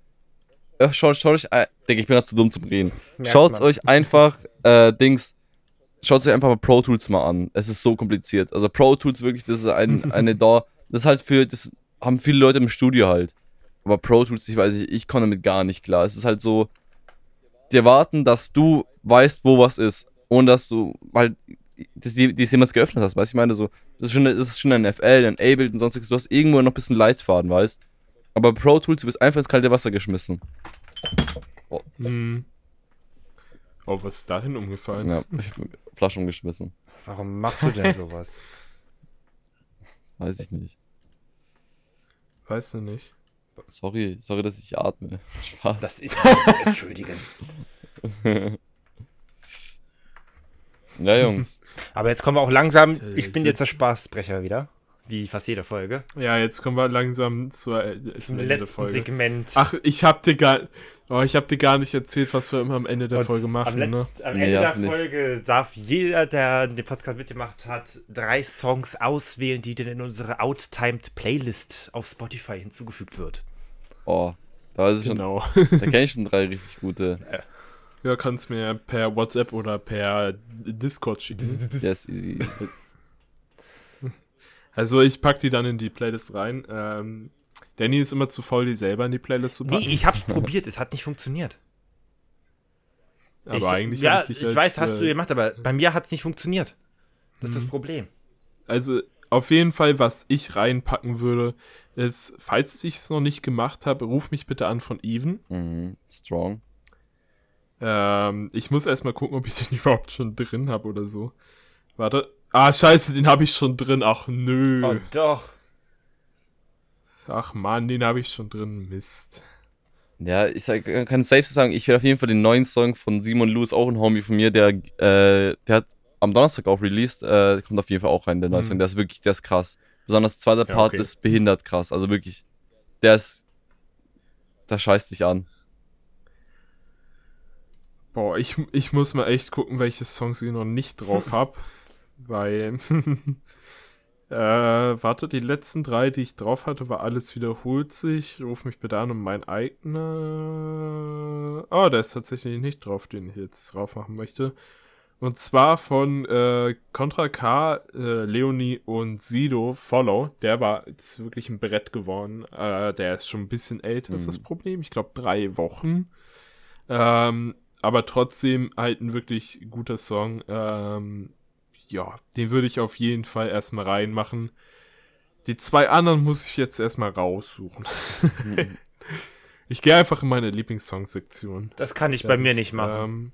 Ja, schaut, schaut euch, äh, Digga, ich bin grad zu dumm zum Reden. Schaut euch einfach, äh, Dings, schaut euch einfach mal Pro Tools mal an. Es ist so kompliziert. Also Pro Tools wirklich, das ist ein, eine da, das ist halt für, das haben viele Leute im Studio halt. Aber Pro Tools, ich weiß nicht, ich komme damit gar nicht klar. Es ist halt so, die erwarten, dass du weißt, wo was ist. Ohne dass du, halt, dass die, die jemals geöffnet hast, weißt du? Ich meine, so, das ist schon, das ist schon ein FL, ein Ableton und sonstiges. Du hast irgendwo noch ein bisschen Leitfaden, weißt Aber Pro Tools, du bist einfach ins kalte Wasser geschmissen. Hm. Oh, was ist dahin umgefallen? Ja, ich hab Flasche umgeschmissen. Warum machst du denn sowas? Weiß ich nicht. Weißt du nicht. Sorry, sorry, dass ich atme. Spaß. Das ist nicht zu entschuldigen. ja, Jungs. Aber jetzt kommen wir auch langsam. Ich bin jetzt der Spaßbrecher wieder. Wie fast jede Folge. Ja, jetzt kommen wir langsam zur, äh, Zum der letzten Folge. Segment. Ach, ich hab dir gar, oh, ich hab dir gar nicht erzählt, was wir immer am Ende der Und Folge machen, am, ne? letzt, am Nee, Ende der hast du nicht. Folge darf jeder, der den Podcast mitgemacht hat, drei Songs auswählen, die dann in unsere Outtimed Playlist auf Spotify hinzugefügt wird. Oh, da es schon, Genau. da kenne ich schon drei richtig gute. Ja, kannst mir per WhatsApp oder per Discord schicken. Yes, easy. Also ich pack die dann in die Playlist rein. Ähm, Danny ist immer zu voll, die selber in die Playlist zu packen. Nee, ich hab's probiert, es hat nicht funktioniert. aber ich, eigentlich Ja, hab ich, dich als, weiß, hast du äh, gemacht, aber bei mir hat's nicht funktioniert. Das ist das Mhm. Problem. Also auf jeden Fall, was ich reinpacken würde, ist, falls ich es noch nicht gemacht habe, ruf mich bitte an von Even. Mhm. Strong. Ähm, ich muss erstmal gucken, ob ich den überhaupt schon drin habe oder so. Warte. Ah, scheiße, den habe ich schon drin. Ach, nö. Oh, doch. Ach Mann, den habe ich schon drin. Mist. Ja, ich sag, kann safe sagen, ich werde auf jeden Fall den neuen Song von Simon Lewis, auch ein Homie von mir, der, äh, der hat am Donnerstag auch released, äh, kommt auf jeden Fall auch rein, der neue Mhm. Song. Der ist wirklich, der ist krass. Besonders der zweite Ja, Part okay. ist behindert krass. Also wirklich, der ist, da scheißt dich an. Boah, ich, ich muss mal echt gucken, welche Songs ich noch nicht drauf habe. weil. äh, warte, die letzten drei, die ich drauf hatte, war alles wiederholt sich. Ruf mich bitte an um mein eigener. Oh, der ist tatsächlich nicht drauf, den ich jetzt drauf machen möchte. Und zwar von äh, Contra K, äh, Leonie und Sido, Follow. Der war jetzt wirklich ein Brett geworden. Äh, der ist schon ein bisschen älter, ist Mhm. das Problem. Ich glaube, drei Wochen. Ähm, aber trotzdem halt ein wirklich guter Song. Ähm, ja, den würde ich auf jeden Fall erstmal reinmachen. Die zwei anderen muss ich jetzt erstmal raussuchen. ich gehe einfach in meine Lieblingssong-Sektion. Das kann ich bei mir nicht machen. Ähm,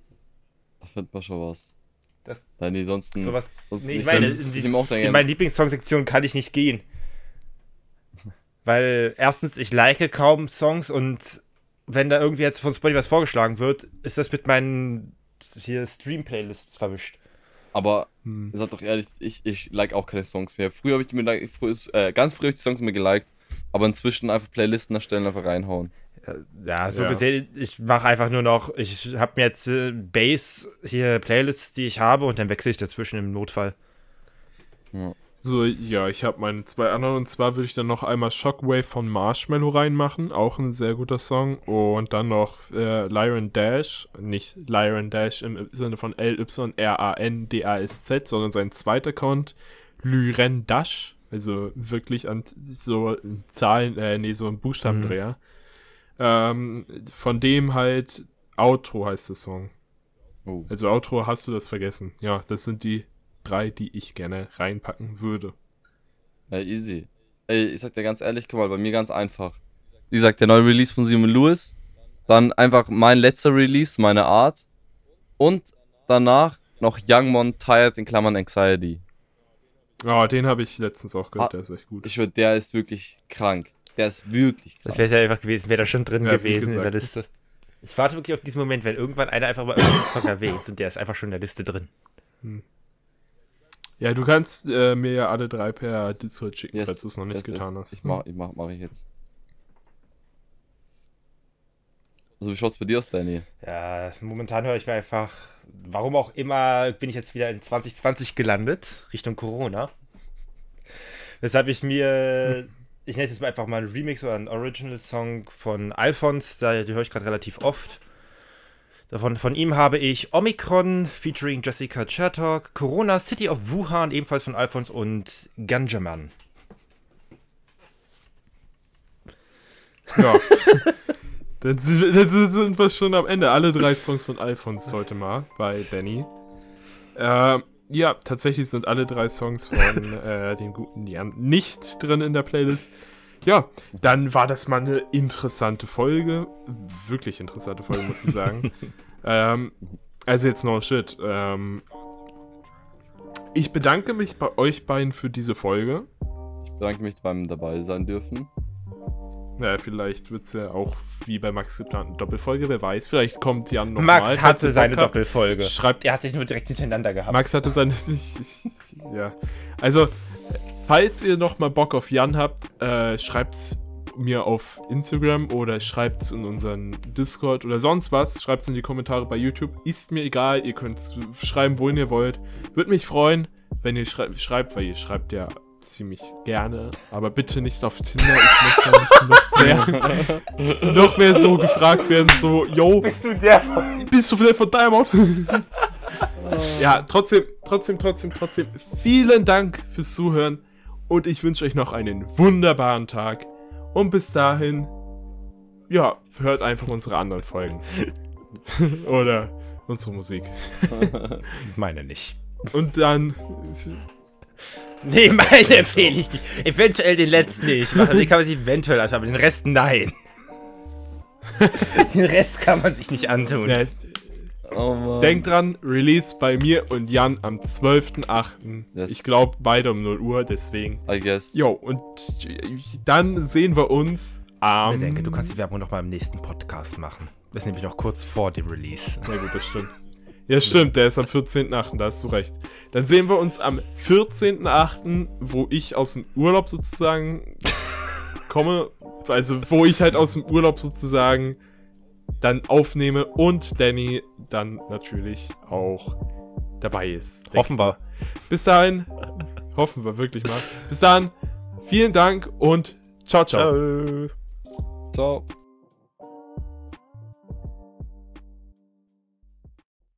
Da findet man schon was. Das, Nein, nee, sonst. sowas, sonst nee, ich meine, in, die, in meine Lieblingssongsektion kann ich nicht gehen. Weil erstens, ich like kaum Songs und wenn da irgendwie jetzt von Spotify was vorgeschlagen wird, ist das mit meinen hier Stream-Playlists verwischt. Aber hm. Sag doch ehrlich, ich, ich like auch keine Songs mehr. Früher habe ich mir früher, äh, ganz früh habe ich die Songs mir geliked, aber inzwischen einfach Playlisten erstellen, einfach reinhauen. Ja, so Ja. gesehen, ich mache einfach nur noch, ich habe mir jetzt äh, Bass hier Playlists, die ich habe und dann wechsle ich dazwischen im Notfall. So, ja, ich habe meine zwei anderen und zwar würde ich dann noch einmal Shockwave von Marshmallow reinmachen, auch ein sehr guter Song und dann noch äh, Lyran Dash, nicht Lyran Dash im Sinne von L-Y-R-A-N-D-A-S-Z, sondern sein zweiter Account, Lyren Dash, also wirklich an so Zahlen, äh, nee, so ein Buchstabendreher. Ähm, von dem halt Outro heißt der Song. Oh. Also Outro hast du das vergessen. Ja, das sind die drei, die ich gerne reinpacken würde. Ja, easy. Ey, ich sag dir ganz ehrlich, guck mal, bei mir ganz einfach. Wie gesagt, der neue Release von Simon Lewis, dann einfach mein letzter Release, meine Art und danach noch Young Mon Tired in Klammern Anxiety. Ja, den habe ich letztens auch gehört, Ah, der ist echt gut. Ich würde, der ist wirklich krank. Der ist wirklich Das krank. wäre ja einfach gewesen, wäre da schon drin Ja, gewesen in der. Liste. Ich warte wirklich auf diesen Moment, wenn irgendwann einer einfach mal irgendeinen Song erwähnt und der ist einfach schon in der Liste drin. Ja, du kannst äh, mir ja alle drei per Discord schicken, Yes, falls du es noch nicht yes, getan yes. hast. Ich mach, ich mach, mach ich jetzt. Also wie schaut's bei dir aus, Danny? Ja, momentan höre ich mir einfach, warum auch immer, bin ich jetzt wieder in 2020 gelandet, Richtung Corona. Weshalb ich mir, ich nenne es jetzt mal einfach mal einen Remix oder einen Original-Song von Alphons, da die höre ich gerade relativ oft. Davon, von ihm habe ich Omikron featuring Jessica Chertok, Corona City of Wuhan, ebenfalls von Alphons und Ganjaman. Ja. dann, sind, dann sind wir schon am Ende. Alle drei Songs von Alphons heute mal bei Danny. Ähm, ja, tatsächlich sind alle drei Songs von äh, dem guten Jan nicht drin in der Playlist. Ja, dann war das mal eine interessante Folge. Wirklich interessante Folge, muss ich sagen. ähm, also jetzt no shit. Ähm, ich bedanke mich bei euch beiden für diese Folge. Ich bedanke mich beim dabei sein dürfen. Ja, vielleicht wird es ja auch wie bei Max geplant eine Doppelfolge, wer weiß. Vielleicht kommt Jan noch Max mal, hatte seine habt. Doppelfolge. Schreibt, Er hat sich nur direkt hintereinander gehabt. Max hatte seine. ja. Also, falls ihr noch mal Bock auf Jan habt, äh, schreibt's mir auf Instagram oder schreibt's in unseren Discord oder sonst was. Schreibt's in die Kommentare bei YouTube. Ist mir egal, ihr könnt schreiben, wohin ihr wollt. Würde mich freuen, wenn ihr schrei schreibt, weil ihr schreibt ja ziemlich gerne. Aber bitte nicht auf Tinder. Ich möchte nicht noch mehr, noch mehr so gefragt werden. So, yo, Bist du der von bist du vielleicht von Diamond? ja, trotzdem, trotzdem, trotzdem, trotzdem. Vielen Dank fürs Zuhören und ich wünsche euch noch einen wunderbaren Tag. Und bis dahin, ja, hört einfach unsere anderen Folgen. Oder unsere Musik. Meine nicht. Und dann, Nee, meine empfehle ich nicht. Eventuell den letzten nicht. Also den kann man sich eventuell anschauen, aber den Rest nein. den Rest kann man sich nicht antun. ja, Oh. Denkt dran, Release bei mir und Jan am 12.08. Yes. Ich glaube beide um 0 Uhr, deswegen. I guess. Jo, und dann sehen wir uns am. Ich denke, du kannst die Werbung noch mal im nächsten Podcast machen. Das ist nämlich noch kurz vor dem Release. Na gut, das stimmt. Ja, stimmt, der ist am 14.8., da hast du recht. Dann sehen wir uns am 14.8., wo ich aus dem Urlaub sozusagen komme. Also, wo ich halt aus dem Urlaub sozusagen dann aufnehme und Danny dann natürlich auch dabei ist. Hoffen wir. Bis dahin, hoffen wir wirklich mal. Bis dahin, vielen Dank und ciao, ciao. Ciao. Ciao.